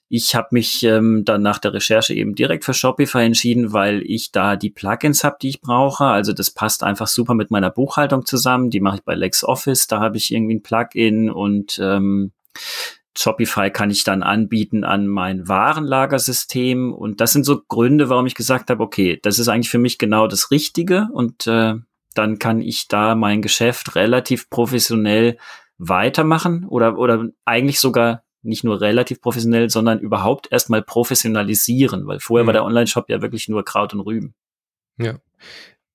ich habe mich ähm, dann nach der Recherche eben direkt für Shopify entschieden, weil ich da die Plugins habe, die ich brauche. Also das passt einfach super mit meiner Buchhaltung zusammen. Die mache ich bei LexOffice. Da habe ich irgendwie ein Plugin und ähm, Shopify kann ich dann anbieten an mein Warenlagersystem. Und das sind so Gründe, warum ich gesagt habe, okay, das ist eigentlich für mich genau das Richtige. Und äh, dann kann ich da mein Geschäft relativ professionell weitermachen oder, oder eigentlich sogar nicht nur relativ professionell, sondern überhaupt erstmal professionalisieren, weil vorher mhm. war der Online-Shop ja wirklich nur Kraut und Rüben. Ja.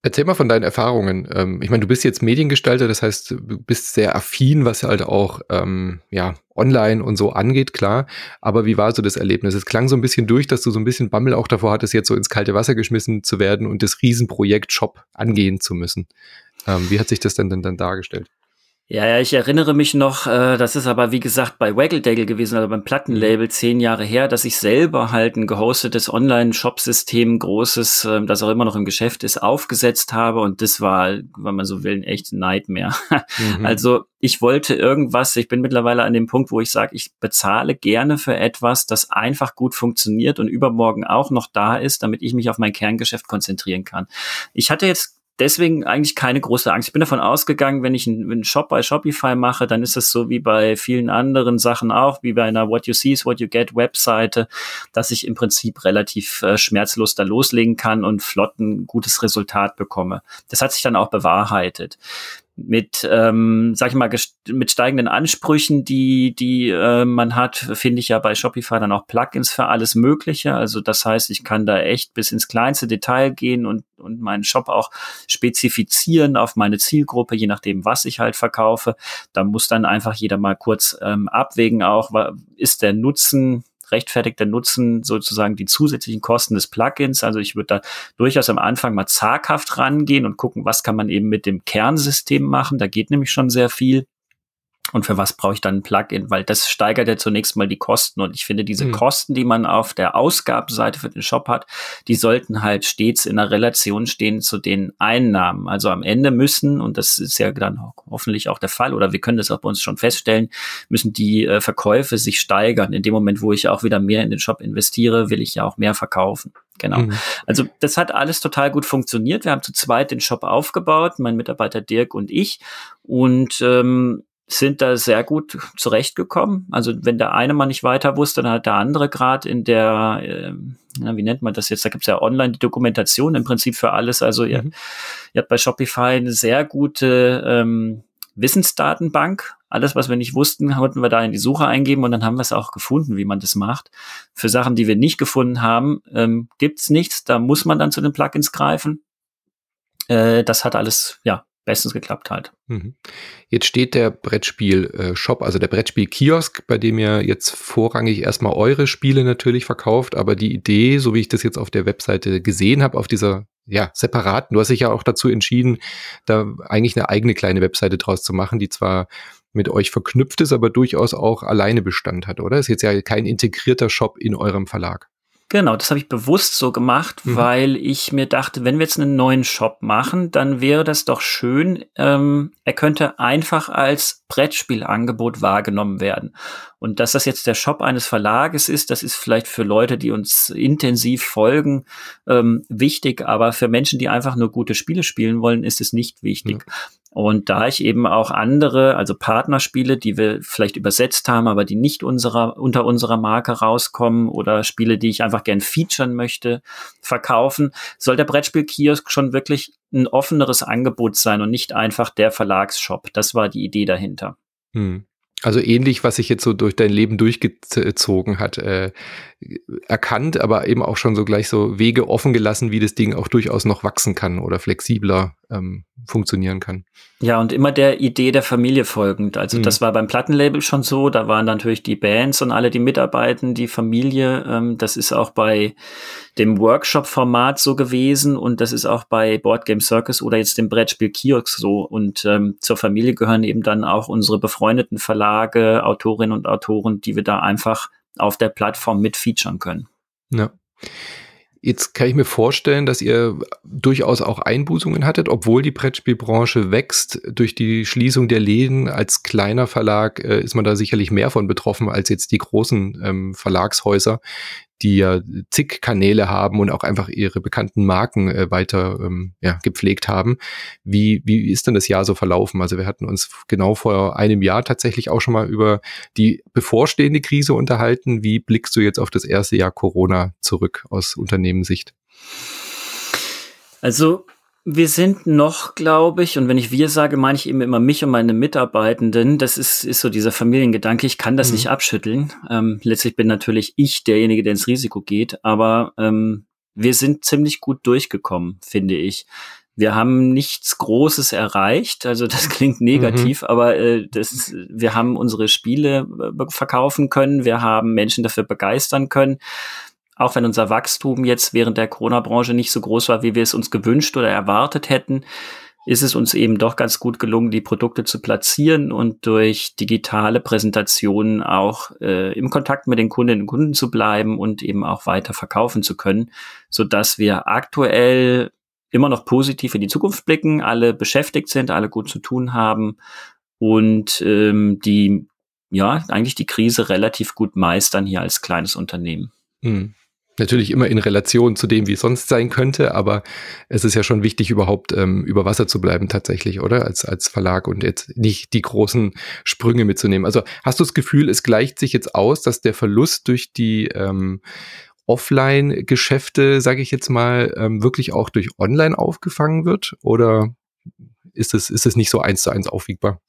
Erzähl mal von deinen Erfahrungen. Ähm, ich meine, du bist jetzt Mediengestalter, das heißt, du bist sehr affin, was halt auch ähm, ja online und so angeht, klar. Aber wie war so das Erlebnis? Es klang so ein bisschen durch, dass du so ein bisschen Bammel auch davor hattest, jetzt so ins kalte Wasser geschmissen zu werden und das Riesenprojekt Shop angehen zu müssen. Ähm, wie hat sich das denn dann, dann dargestellt? Ja, ja, ich erinnere mich noch, äh, das ist aber wie gesagt bei Waggledaggle gewesen, also beim Plattenlabel mhm. zehn Jahre her, dass ich selber halt ein gehostetes Online-Shop-System, großes, äh, das auch immer noch im Geschäft ist, aufgesetzt habe und das war, wenn man so will, ein echt Nightmare. Mhm. Also ich wollte irgendwas, ich bin mittlerweile an dem Punkt, wo ich sage, ich bezahle gerne für etwas, das einfach gut funktioniert und übermorgen auch noch da ist, damit ich mich auf mein Kerngeschäft konzentrieren kann. Ich hatte jetzt deswegen eigentlich keine große Angst. Ich bin davon ausgegangen, wenn ich einen, einen, Shop bei Shopify mache, dann ist es so wie bei vielen anderen Sachen auch, wie bei einer What You See is What You Get Webseite, dass ich im Prinzip relativ äh, schmerzlos da loslegen kann und flott ein gutes Resultat bekomme. Das hat sich dann auch bewahrheitet mit, ähm, sag ich mal, mit steigenden Ansprüchen, die, die äh, man hat, finde ich ja bei Shopify dann auch Plugins für alles Mögliche. Also das heißt, ich kann da echt bis ins kleinste Detail gehen und, und meinen Shop auch spezifizieren auf meine Zielgruppe, je nachdem, was ich halt verkaufe. Da muss dann einfach jeder mal kurz ähm, abwägen auch, ist der Nutzen rechtfertigt der Nutzen sozusagen die zusätzlichen Kosten des Plugins. Also ich würde da durchaus am Anfang mal zaghaft rangehen und gucken, was kann man eben mit dem Kernsystem machen. Da geht nämlich schon sehr viel. Und für was brauche ich dann ein Plugin? Weil das steigert ja zunächst mal die Kosten. Und ich finde, diese mhm. Kosten, die man auf der Ausgabenseite für den Shop hat, die sollten halt stets in einer Relation stehen zu den Einnahmen. Also am Ende müssen, und das ist ja dann hoffentlich auch der Fall, oder wir können das auch bei uns schon feststellen, müssen die äh, Verkäufe sich steigern. In dem Moment, wo ich auch wieder mehr in den Shop investiere, will ich ja auch mehr verkaufen. Genau. Mhm. Also das hat alles total gut funktioniert. Wir haben zu zweit den Shop aufgebaut, mein Mitarbeiter Dirk und ich. Und ähm, sind da sehr gut zurechtgekommen. Also wenn der eine mal nicht weiter wusste, dann hat der andere gerade in der, äh, wie nennt man das jetzt? Da gibt's ja online die Dokumentation im Prinzip für alles. Also mhm. ihr, ihr habt bei Shopify eine sehr gute ähm, Wissensdatenbank. Alles, was wir nicht wussten, konnten wir da in die Suche eingeben und dann haben wir es auch gefunden, wie man das macht. Für Sachen, die wir nicht gefunden haben, ähm, gibt's nichts. Da muss man dann zu den Plugins greifen. Äh, das hat alles, ja, bestens geklappt halt. Mhm. Jetzt steht der Brettspiel-Shop, also der Brettspiel-Kiosk, bei dem ihr jetzt vorrangig erstmal eure Spiele natürlich verkauft, aber die Idee, so wie ich das jetzt auf der Webseite gesehen habe, auf dieser ja, separaten, du hast dich ja auch dazu entschieden, da eigentlich eine eigene kleine Webseite draus zu machen, die zwar mit euch verknüpft ist, aber durchaus auch alleine Bestand hat, oder? Ist jetzt ja kein integrierter Shop in eurem Verlag. Genau, das habe ich bewusst so gemacht, mhm. weil ich mir dachte, wenn wir jetzt einen neuen Shop machen, dann wäre das doch schön. Ähm, er könnte einfach als Brettspielangebot wahrgenommen werden. Und dass das jetzt der Shop eines Verlages ist, das ist vielleicht für Leute, die uns intensiv folgen, ähm, wichtig, aber für Menschen, die einfach nur gute Spiele spielen wollen, ist es nicht wichtig. Mhm. Und da ich eben auch andere, also Partnerspiele, die wir vielleicht übersetzt haben, aber die nicht unserer, unter unserer Marke rauskommen oder Spiele, die ich einfach gern featuren möchte, verkaufen, soll der Brettspiel-Kiosk schon wirklich ein offeneres Angebot sein und nicht einfach der Verlagsshop. Das war die Idee dahinter. Hm. Also ähnlich, was sich jetzt so durch dein Leben durchgezogen hat, äh, erkannt, aber eben auch schon so gleich so Wege offen gelassen, wie das Ding auch durchaus noch wachsen kann oder flexibler ähm, funktionieren kann. Ja, und immer der Idee der Familie folgend. Also mhm. das war beim Plattenlabel schon so, da waren natürlich die Bands und alle, die mitarbeiten, die Familie. Ähm, das ist auch bei dem Workshop-Format so gewesen und das ist auch bei Board Game Circus oder jetzt dem Brettspiel Kiosk so. Und ähm, zur Familie gehören eben dann auch unsere befreundeten Verlage, Autorinnen und Autoren, die wir da einfach auf der Plattform mit featuren können. Ja. Jetzt kann ich mir vorstellen, dass ihr durchaus auch Einbußungen hattet, obwohl die Brettspielbranche wächst durch die Schließung der Läden. Als kleiner Verlag äh, ist man da sicherlich mehr von betroffen als jetzt die großen ähm, Verlagshäuser, die ja zig Kanäle haben und auch einfach ihre bekannten Marken äh, weiter ähm, ja, gepflegt haben. Wie, wie ist denn das Jahr so verlaufen? Also wir hatten uns genau vor einem Jahr tatsächlich auch schon mal über die bevorstehende Krise unterhalten. Wie blickst du jetzt auf das erste Jahr Corona zurück aus Unternehmenssicht? Also Wir sind noch, glaube ich, und wenn ich wir sage, meine ich eben immer mich und meine Mitarbeitenden. Das ist, ist so dieser Familiengedanke. Ich kann das mhm. nicht abschütteln. Ähm, letztlich bin natürlich ich derjenige, der ins Risiko geht. Aber ähm, wir sind ziemlich gut durchgekommen, finde ich. Wir haben nichts Großes erreicht, also das klingt negativ, mhm. aber äh, das, wir haben unsere Spiele äh, verkaufen können, wir haben Menschen dafür begeistern können auch wenn unser Wachstum jetzt während der Corona-Branche nicht so groß war, wie wir es uns gewünscht oder erwartet hätten, ist es uns eben doch ganz gut gelungen, die Produkte zu platzieren und durch digitale Präsentationen auch äh, im Kontakt mit den Kundinnen und Kunden zu bleiben und eben auch weiter verkaufen zu können, so dass wir aktuell immer noch positiv in die Zukunft blicken, alle beschäftigt sind, alle gut zu tun haben und ähm, die ja eigentlich die Krise relativ gut meistern hier als kleines Unternehmen. Mhm. Natürlich immer in Relation zu dem, wie es sonst sein könnte, aber es ist ja schon wichtig, überhaupt ähm, über Wasser zu bleiben tatsächlich, oder? Als, als Verlag und jetzt nicht die großen Sprünge mitzunehmen. Also hast du das Gefühl, es gleicht sich jetzt aus, dass der Verlust durch die ähm, Offline-Geschäfte, sage ich jetzt mal, ähm, wirklich auch durch Online aufgefangen wird? Oder ist es, ist es nicht so eins zu eins aufwiegbar?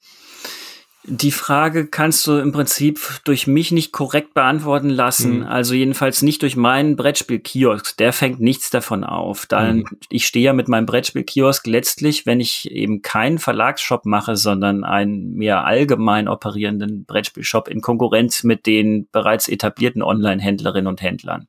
Die Frage kannst du im Prinzip durch mich nicht korrekt beantworten lassen. Mhm. Also jedenfalls nicht durch meinen Brettspiel-Kiosk. Der fängt nichts davon auf. Dann, mhm. Ich stehe ja mit meinem Brettspiel-Kiosk letztlich, wenn ich eben keinen Verlagsshop mache, sondern einen mehr allgemein operierenden Brettspielshop in Konkurrenz mit den bereits etablierten Online-Händlerinnen und Händlern.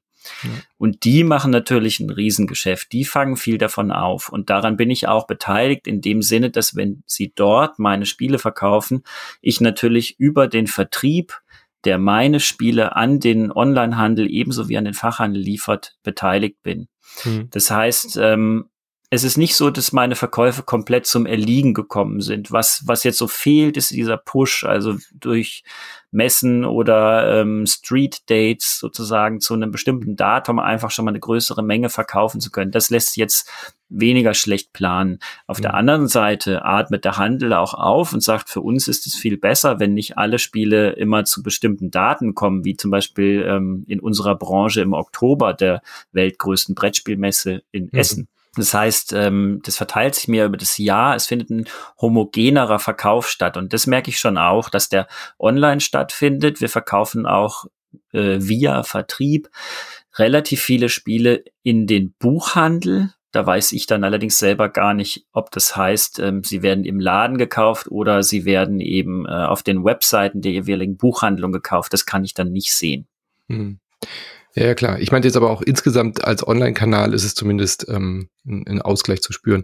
Und die machen natürlich ein Riesengeschäft. Die fangen viel davon auf. Und daran bin ich auch beteiligt in dem Sinne, dass wenn sie dort meine Spiele verkaufen, ich natürlich über den Vertrieb, der meine Spiele an den Onlinehandel ebenso wie an den Fachhandel liefert, beteiligt bin. Mhm. Das heißt, ähm, es ist nicht so, dass meine Verkäufe komplett zum Erliegen gekommen sind. Was, was jetzt so fehlt, ist dieser Push, also durch Messen oder ähm, Street Dates sozusagen zu einem bestimmten Datum einfach schon mal eine größere Menge verkaufen zu können. Das lässt jetzt weniger schlecht planen. Auf mhm. der anderen Seite atmet der Handel auch auf und sagt, für uns ist es viel besser, wenn nicht alle Spiele immer zu bestimmten Daten kommen, wie zum Beispiel ähm, in unserer Branche im Oktober der weltgrößten Brettspielmesse in mhm. Essen. Das heißt, ähm, das verteilt sich mehr über das Jahr. Es findet ein homogenerer Verkauf statt. Und das merke ich schon auch, dass der online stattfindet. Wir verkaufen auch äh, via Vertrieb relativ viele Spiele in den Buchhandel. Da weiß ich dann allerdings selber gar nicht, ob das heißt, ähm, sie werden im Laden gekauft oder sie werden eben äh, auf den Webseiten der jeweiligen Buchhandlung gekauft. Das kann ich dann nicht sehen. Hm. Ja, klar. Ich meinte jetzt aber auch insgesamt als Online-Kanal ist es zumindest ähm, ein, Ausgleich zu spüren.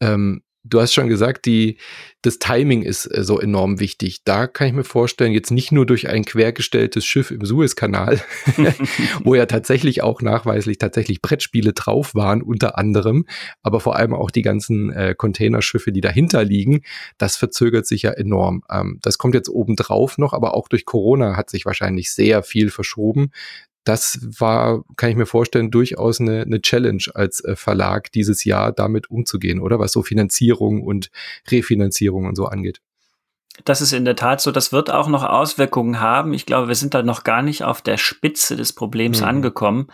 Ähm, du hast schon gesagt, die, das Timing ist äh, so enorm wichtig. Da kann ich mir vorstellen, jetzt nicht nur durch ein quergestelltes Schiff im Suezkanal, wo ja tatsächlich auch nachweislich tatsächlich Brettspiele drauf waren, unter anderem, aber vor allem auch die ganzen äh, Containerschiffe, die dahinter liegen, das verzögert sich ja enorm. Ähm, das kommt jetzt obendrauf noch, aber auch durch Corona hat sich wahrscheinlich sehr viel verschoben das war, kann ich mir vorstellen, durchaus eine, eine Challenge als äh, Verlag dieses Jahr damit umzugehen, oder? Was so Finanzierung und Refinanzierung und so angeht. Das ist in der Tat so. Das wird auch noch Auswirkungen haben. Ich glaube, wir sind da noch gar nicht auf der Spitze des Problems mhm. angekommen.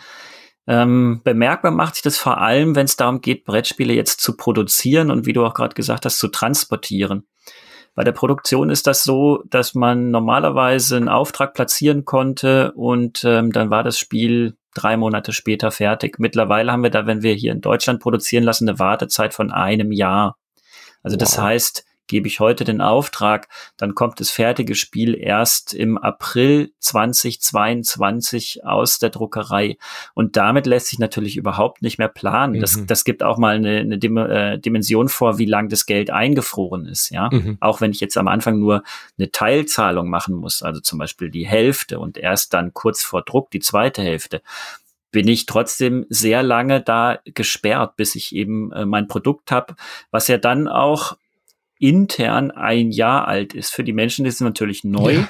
Ähm, bemerkbar macht sich das vor allem, wenn es darum geht, Brettspiele jetzt zu produzieren und wie du auch gerade gesagt hast, zu transportieren. Bei der Produktion ist das so, dass man normalerweise einen Auftrag platzieren konnte und ähm, dann war das Spiel drei Monate später fertig. Mittlerweile haben wir da, wenn wir hier in Deutschland produzieren lassen, eine Wartezeit von einem Jahr. Also wow. das heißt, gebe ich heute den Auftrag, dann kommt das fertige Spiel erst im April 2022 aus der Druckerei. Und damit lässt sich natürlich überhaupt nicht mehr planen. Mhm. Das, das gibt auch mal eine, eine Dim äh, Dimension vor, wie lang das Geld eingefroren ist. Ja, mhm. auch wenn ich jetzt am Anfang nur eine Teilzahlung machen muss, also zum Beispiel die Hälfte und erst dann kurz vor Druck die zweite Hälfte bin ich trotzdem sehr lange da gesperrt, bis ich eben äh, mein Produkt habe, was ja dann auch intern ein Jahr alt ist. Für die Menschen ist es natürlich neu. Ja.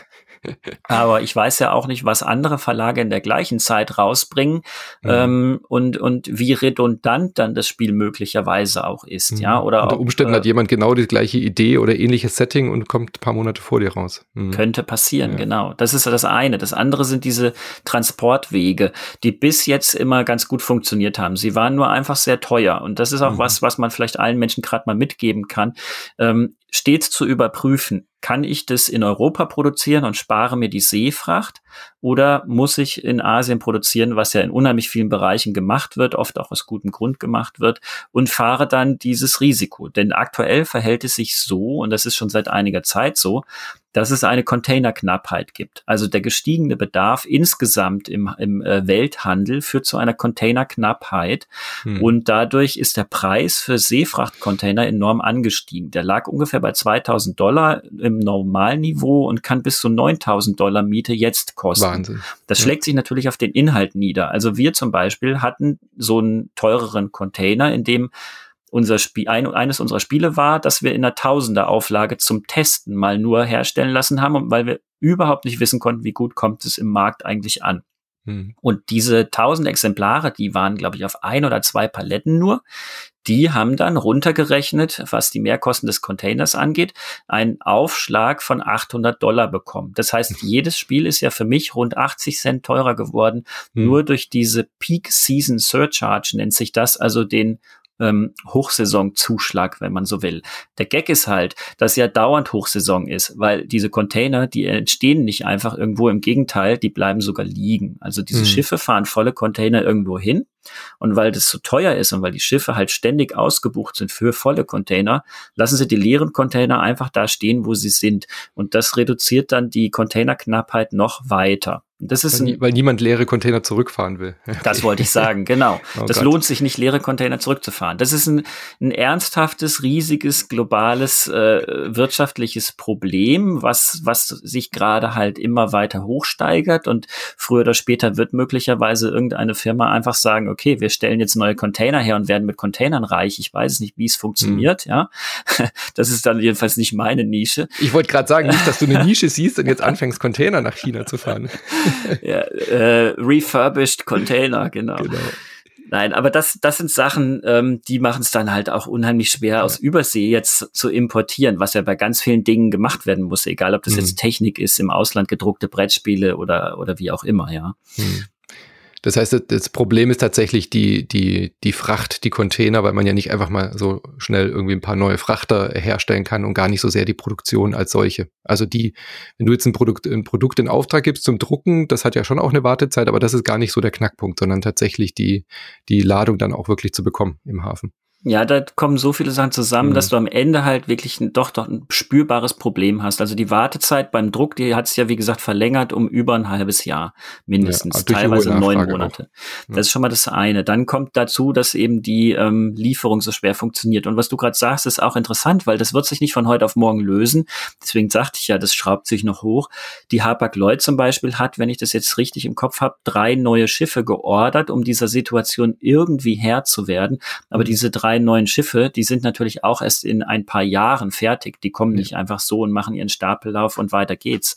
Aber ich weiß ja auch nicht, was andere Verlage in der gleichen Zeit rausbringen mhm. ähm, und, und wie redundant dann das Spiel möglicherweise auch ist. Mhm. Ja, oder Unter Umständen auch, hat jemand genau die gleiche Idee oder ähnliches Setting und kommt ein paar Monate vor dir raus. Mhm. Könnte passieren, ja. genau. Das ist das eine. Das andere sind diese Transportwege, die bis jetzt immer ganz gut funktioniert haben. Sie waren nur einfach sehr teuer. Und das ist auch mhm. was, was man vielleicht allen Menschen gerade mal mitgeben kann. Ähm, stets zu überprüfen, kann ich das in Europa produzieren und spare mir die Seefracht oder muss ich in Asien produzieren, was ja in unheimlich vielen Bereichen gemacht wird, oft auch aus gutem Grund gemacht wird und fahre dann dieses Risiko. Denn aktuell verhält es sich so, und das ist schon seit einiger Zeit so, dass es eine Containerknappheit gibt. Also der gestiegene Bedarf insgesamt im, im äh, Welthandel führt zu einer Containerknappheit hm. und dadurch ist der Preis für Seefrachtcontainer enorm angestiegen. Der lag ungefähr bei 2000 Dollar im Normalniveau und kann bis zu 9000 Dollar Miete jetzt kosten. Wahnsinn. Das schlägt sich natürlich auf den Inhalt nieder. Also wir zum Beispiel hatten so einen teureren Container, in dem unser Spiel, ein, eines unserer Spiele war, dass wir in einer Tausender-Auflage zum Testen mal nur herstellen lassen haben, weil wir überhaupt nicht wissen konnten, wie gut kommt es im Markt eigentlich an. Hm. Und diese tausend Exemplare, die waren, glaube ich, auf ein oder zwei Paletten nur. Die haben dann runtergerechnet, was die Mehrkosten des Containers angeht, einen Aufschlag von 800 Dollar bekommen. Das heißt, jedes Spiel ist ja für mich rund 80 Cent teurer geworden, hm. nur durch diese Peak Season Surcharge nennt sich das, also den ähm, Hochsaisonzuschlag, wenn man so will. Der Gag ist halt, dass ja dauernd Hochsaison ist, weil diese Container, die entstehen nicht einfach irgendwo, im Gegenteil, die bleiben sogar liegen. Also diese hm. Schiffe fahren volle Container irgendwo hin und weil das so teuer ist und weil die Schiffe halt ständig ausgebucht sind für volle Container, lassen sie die leeren Container einfach da stehen, wo sie sind. Und das reduziert dann die Containerknappheit noch weiter. Das ist weil, ein, weil niemand leere Container zurückfahren will. Das wollte ich sagen, genau. oh das Gott. lohnt sich nicht, leere Container zurückzufahren. Das ist ein, ein ernsthaftes, riesiges, globales äh, wirtschaftliches Problem, was, was sich gerade halt immer weiter hochsteigert und früher oder später wird möglicherweise irgendeine Firma einfach sagen, okay, wir stellen jetzt neue Container her und werden mit Containern reich. Ich weiß nicht, wie es funktioniert, hm. ja. Das ist dann jedenfalls nicht meine Nische. Ich wollte gerade sagen, nicht, dass du eine Nische siehst und jetzt anfängst, Container nach China zu fahren. Ja, äh, refurbished Container, genau. genau. Nein, aber das, das sind Sachen, ähm, die machen es dann halt auch unheimlich schwer, ja. aus Übersee jetzt zu importieren, was ja bei ganz vielen Dingen gemacht werden muss, egal ob das mhm. jetzt Technik ist, im Ausland gedruckte Brettspiele oder, oder wie auch immer, ja. Mhm. Das heißt, das Problem ist tatsächlich die, die, die Fracht, die Container, weil man ja nicht einfach mal so schnell irgendwie ein paar neue Frachter herstellen kann und gar nicht so sehr die Produktion als solche. Also die, wenn du jetzt ein Produkt, ein Produkt in Auftrag gibst zum Drucken, das hat ja schon auch eine Wartezeit, aber das ist gar nicht so der Knackpunkt, sondern tatsächlich die, die Ladung dann auch wirklich zu bekommen im Hafen. Ja, da kommen so viele Sachen zusammen, mhm. dass du am Ende halt wirklich ein, doch, doch ein spürbares Problem hast. Also die Wartezeit beim Druck, die hat es ja, wie gesagt, verlängert um über ein halbes Jahr mindestens, ja, teilweise neun Monate. Ja. Das ist schon mal das eine. Dann kommt dazu, dass eben die ähm, Lieferung so schwer funktioniert. Und was du gerade sagst, ist auch interessant, weil das wird sich nicht von heute auf morgen lösen. Deswegen sagte ich ja, das schraubt sich noch hoch. Die Hapag-Lloyd zum Beispiel hat, wenn ich das jetzt richtig im Kopf habe, drei neue Schiffe geordert, um dieser Situation irgendwie Herr zu werden. Aber mhm. diese drei neuen Schiffe, die sind natürlich auch erst in ein paar Jahren fertig. Die kommen nicht einfach so und machen ihren Stapellauf und weiter geht's.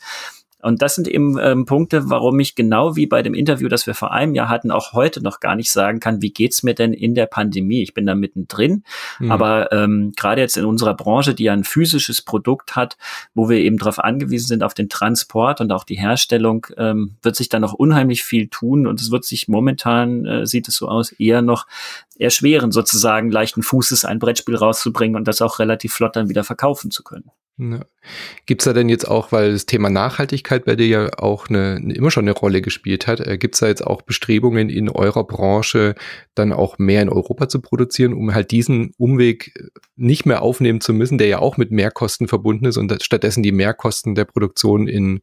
Und das sind eben ähm, Punkte, warum ich genau wie bei dem Interview, das wir vor einem Jahr hatten, auch heute noch gar nicht sagen kann, wie geht's mir denn in der Pandemie? Ich bin da mittendrin, mhm. aber ähm, gerade jetzt in unserer Branche, die ja ein physisches Produkt hat, wo wir eben darauf angewiesen sind, auf den Transport und auch die Herstellung, ähm, wird sich da noch unheimlich viel tun und es wird sich momentan, äh, sieht es so aus, eher noch erschweren, sozusagen leichten Fußes ein Brettspiel rauszubringen und das auch relativ flott dann wieder verkaufen zu können. Ja. Gibt es da denn jetzt auch, weil das Thema Nachhaltigkeit bei dir ja auch eine, immer schon eine Rolle gespielt hat, äh, gibt es da jetzt auch Bestrebungen in eurer Branche, dann auch mehr in Europa zu produzieren, um halt diesen Umweg nicht mehr aufnehmen zu müssen, der ja auch mit Mehrkosten verbunden ist und stattdessen die Mehrkosten der Produktion in,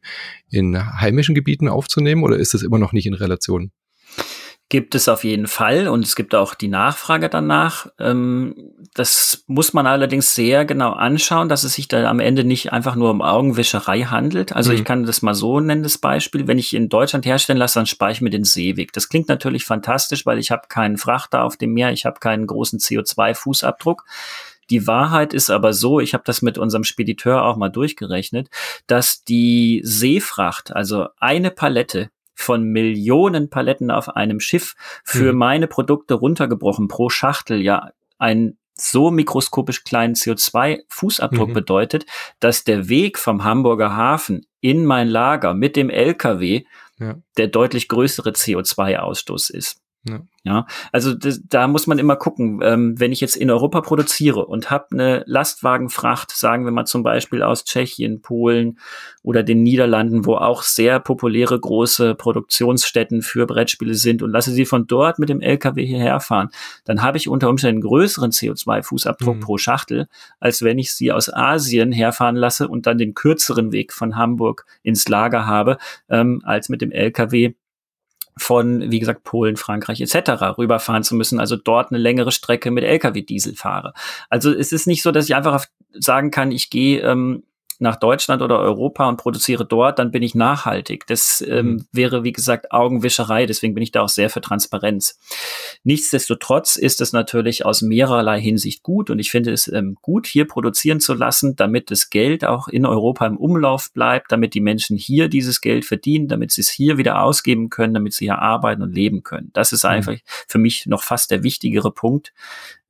in heimischen Gebieten aufzunehmen? Oder ist das immer noch nicht in Relation? Gibt es auf jeden Fall und es gibt auch die Nachfrage danach. Ähm, das muss man allerdings sehr genau anschauen, dass es sich da am Ende nicht einfach nur um Augenwischerei handelt. Also mhm. ich kann das mal so nennen, das Beispiel. Wenn ich in Deutschland herstellen lasse, dann spare ich mir den Seeweg. Das klingt natürlich fantastisch, weil ich habe keinen Frachter auf dem Meer, ich habe keinen großen CO2-Fußabdruck. Die Wahrheit ist aber so, ich habe das mit unserem Spediteur auch mal durchgerechnet, dass die Seefracht, also eine Palette von Millionen Paletten auf einem Schiff für mhm. meine Produkte runtergebrochen pro Schachtel ja ein so mikroskopisch kleinen CO2-Fußabdruck mhm. bedeutet, dass der Weg vom Hamburger Hafen in mein Lager mit dem LKW ja. der deutlich größere CO2-Ausstoß ist. Ja. ja, also das, da muss man immer gucken, ähm, wenn ich jetzt in Europa produziere und habe eine Lastwagenfracht, sagen wir mal zum Beispiel aus Tschechien, Polen oder den Niederlanden, wo auch sehr populäre große Produktionsstätten für Brettspiele sind und lasse sie von dort mit dem LKW hierher fahren, dann habe ich unter Umständen einen größeren CO2-Fußabdruck mhm. pro Schachtel, als wenn ich sie aus Asien herfahren lasse und dann den kürzeren Weg von Hamburg ins Lager habe, ähm, als mit dem LKW von, wie gesagt, Polen, Frankreich etc. rüberfahren zu müssen, also dort eine längere Strecke mit Lkw-Diesel fahre. Also es ist nicht so, dass ich einfach sagen kann, ich gehe ähm, nach Deutschland oder Europa und produziere dort, dann bin ich nachhaltig. Das ähm, mhm. wäre, wie gesagt, Augenwischerei. Deswegen bin ich da auch sehr für Transparenz. Nichtsdestotrotz ist es natürlich aus mehrerlei Hinsicht gut und ich finde es ähm, gut, hier produzieren zu lassen, damit das Geld auch in Europa im Umlauf bleibt, damit die Menschen hier dieses Geld verdienen, damit sie es hier wieder ausgeben können, damit sie hier arbeiten und leben können. Das ist mhm. einfach für mich noch fast der wichtigere Punkt,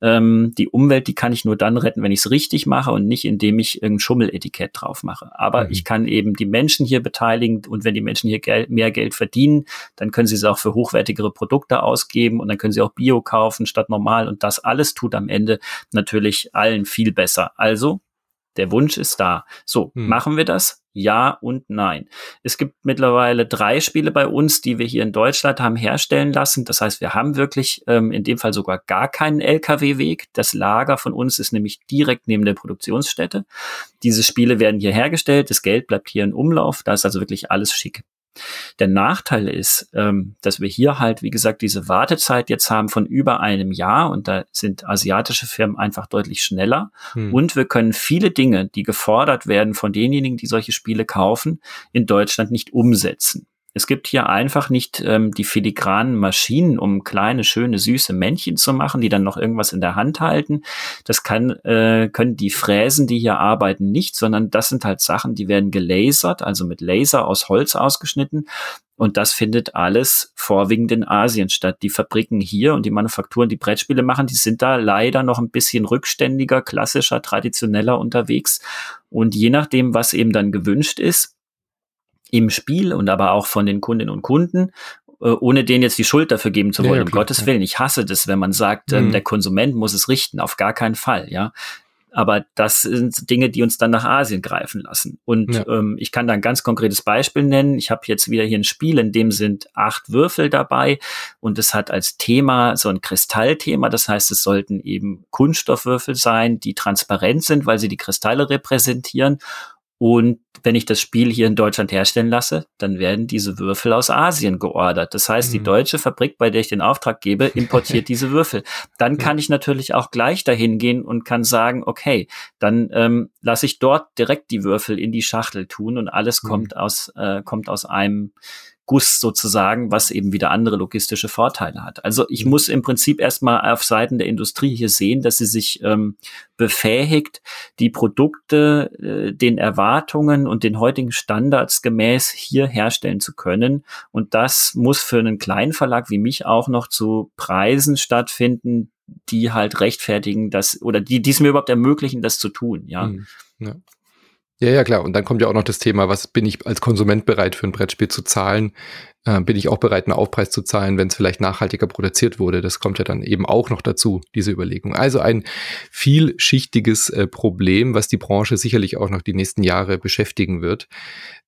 ähm, die Umwelt, die kann ich nur dann retten, wenn ich es richtig mache und nicht, indem ich irgendein Schummeletikett drauf mache. Aber mhm. ich kann eben die Menschen hier beteiligen und wenn die Menschen hier Geld, mehr Geld verdienen, dann können sie es auch für hochwertigere Produkte ausgeben und dann können sie auch Bio kaufen statt normal und das alles tut am Ende natürlich allen viel besser. Also der Wunsch ist da. So, hm. machen wir das? Ja und nein. Es gibt mittlerweile drei Spiele bei uns, die wir hier in Deutschland haben herstellen lassen. Das heißt, wir haben wirklich ähm, in dem Fall sogar gar keinen LKW-Weg. Das Lager von uns ist nämlich direkt neben der Produktionsstätte. Diese Spiele werden hier hergestellt. Das Geld bleibt hier in Umlauf. Da ist also wirklich alles schick. Der Nachteil ist, ähm, dass wir hier halt, wie gesagt, diese Wartezeit jetzt haben von über einem Jahr und da sind asiatische Firmen einfach deutlich schneller. Hm. Und wir können viele Dinge, die gefordert werden von denjenigen, die solche Spiele kaufen, in Deutschland nicht umsetzen. Es gibt hier einfach nicht ähm, die filigranen Maschinen, um kleine, schöne, süße Männchen zu machen, die dann noch irgendwas in der Hand halten. Das kann, äh, können die Fräsen, die hier arbeiten, nicht, sondern das sind halt Sachen, die werden gelasert, also mit Laser aus Holz ausgeschnitten. Und das findet alles vorwiegend in Asien statt. Die Fabriken hier und die Manufakturen, die Brettspiele machen, die sind da leider noch ein bisschen rückständiger, klassischer, traditioneller unterwegs. Und je nachdem, was eben dann gewünscht ist, im Spiel und aber auch von den Kundinnen und Kunden, äh, ohne denen jetzt die Schuld dafür geben zu wollen. Ja, um Gottes Willen, ich hasse das, wenn man sagt, ähm, mhm. der Konsument muss es richten, auf gar keinen Fall, ja. Aber das sind Dinge, die uns dann nach Asien greifen lassen. Und ja. ähm, ich kann da ein ganz konkretes Beispiel nennen. Ich habe jetzt wieder hier ein Spiel, in dem sind acht Würfel dabei und es hat als Thema so ein Kristallthema. Das heißt, es sollten eben Kunststoffwürfel sein, die transparent sind, weil sie die Kristalle repräsentieren und wenn ich das Spiel hier in Deutschland herstellen lasse, dann werden diese Würfel aus Asien geordert. Das heißt, die mhm. deutsche Fabrik, bei der ich den Auftrag gebe, importiert diese Würfel. Dann kann ich natürlich auch gleich dahin gehen und kann sagen, okay, dann ähm, lasse ich dort direkt die Würfel in die Schachtel tun und alles mhm. kommt aus äh, kommt aus einem Guss sozusagen, was eben wieder andere logistische Vorteile hat. Also ich muss im Prinzip erstmal auf Seiten der Industrie hier sehen, dass sie sich ähm, befähigt, die Produkte äh, den Erwartungen und den heutigen Standards gemäß hier herstellen zu können. Und das muss für einen kleinen Verlag wie mich auch noch zu Preisen stattfinden, die halt rechtfertigen, das oder die, die es mir überhaupt ermöglichen, das zu tun. Ja. Mhm. ja. Ja, ja, klar. Und dann kommt ja auch noch das Thema, was bin ich als Konsument bereit für ein Brettspiel zu zahlen? Äh, bin ich auch bereit, einen Aufpreis zu zahlen, wenn es vielleicht nachhaltiger produziert wurde? Das kommt ja dann eben auch noch dazu, diese Überlegung. Also ein vielschichtiges äh, Problem, was die Branche sicherlich auch noch die nächsten Jahre beschäftigen wird.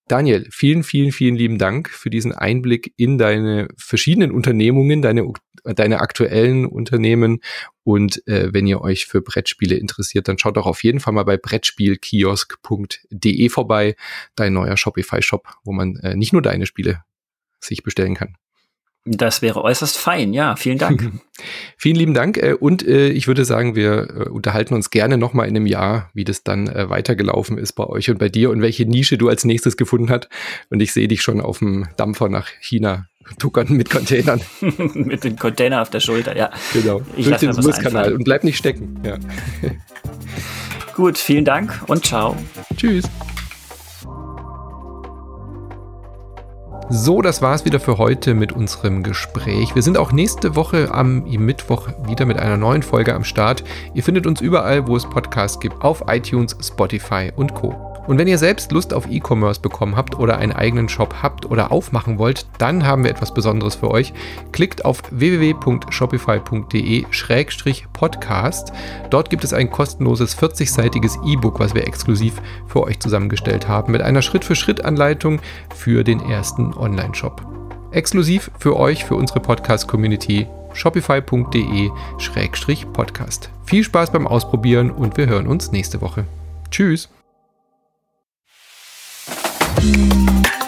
Daniel, vielen, vielen, vielen lieben Dank für diesen Einblick in deine verschiedenen Unternehmungen, deine, deine aktuellen Unternehmen. Und äh, wenn ihr euch für Brettspiele interessiert, dann schaut doch auf jeden Fall mal bei brettspielkiosk.de vorbei, dein neuer Shopify-Shop, wo man äh, nicht nur deine Spiele sich bestellen kann. Das wäre äußerst fein, ja. Vielen Dank. vielen lieben Dank. Äh, und äh, ich würde sagen, wir äh, unterhalten uns gerne nochmal in einem Jahr, wie das dann weitergelaufen ist bei euch und bei dir und welche Nische du als nächstes gefunden hast. Und ich sehe dich schon auf dem Dampfer nach China tuckern mit Containern. mit dem Container auf der Schulter, ja. Genau. Ich Durch den Suezkanal und bleib nicht stecken. Ja. Gut, vielen Dank und ciao. Tschüss. So, das war's wieder für heute mit unserem Gespräch. Wir sind auch nächste Woche am Mittwoch wieder mit einer neuen Folge am Start. Ihr findet uns überall, wo es Podcasts gibt, auf iTunes, Spotify und Co. Und wenn ihr selbst Lust auf E-Commerce bekommen habt oder einen eigenen Shop habt oder aufmachen wollt, dann haben wir etwas Besonderes für euch. Klickt auf www.shopify.de-podcast. Dort gibt es ein kostenloses 40-seitiges E-Book, was wir exklusiv für euch zusammengestellt haben, mit einer Schritt-für-Schritt-Anleitung für den ersten Online-Shop. Exklusiv für euch, für unsere Podcast-Community shopify.de-podcast. Viel Spaß beim Ausprobieren und wir hören uns nächste Woche. Tschüss! Mm.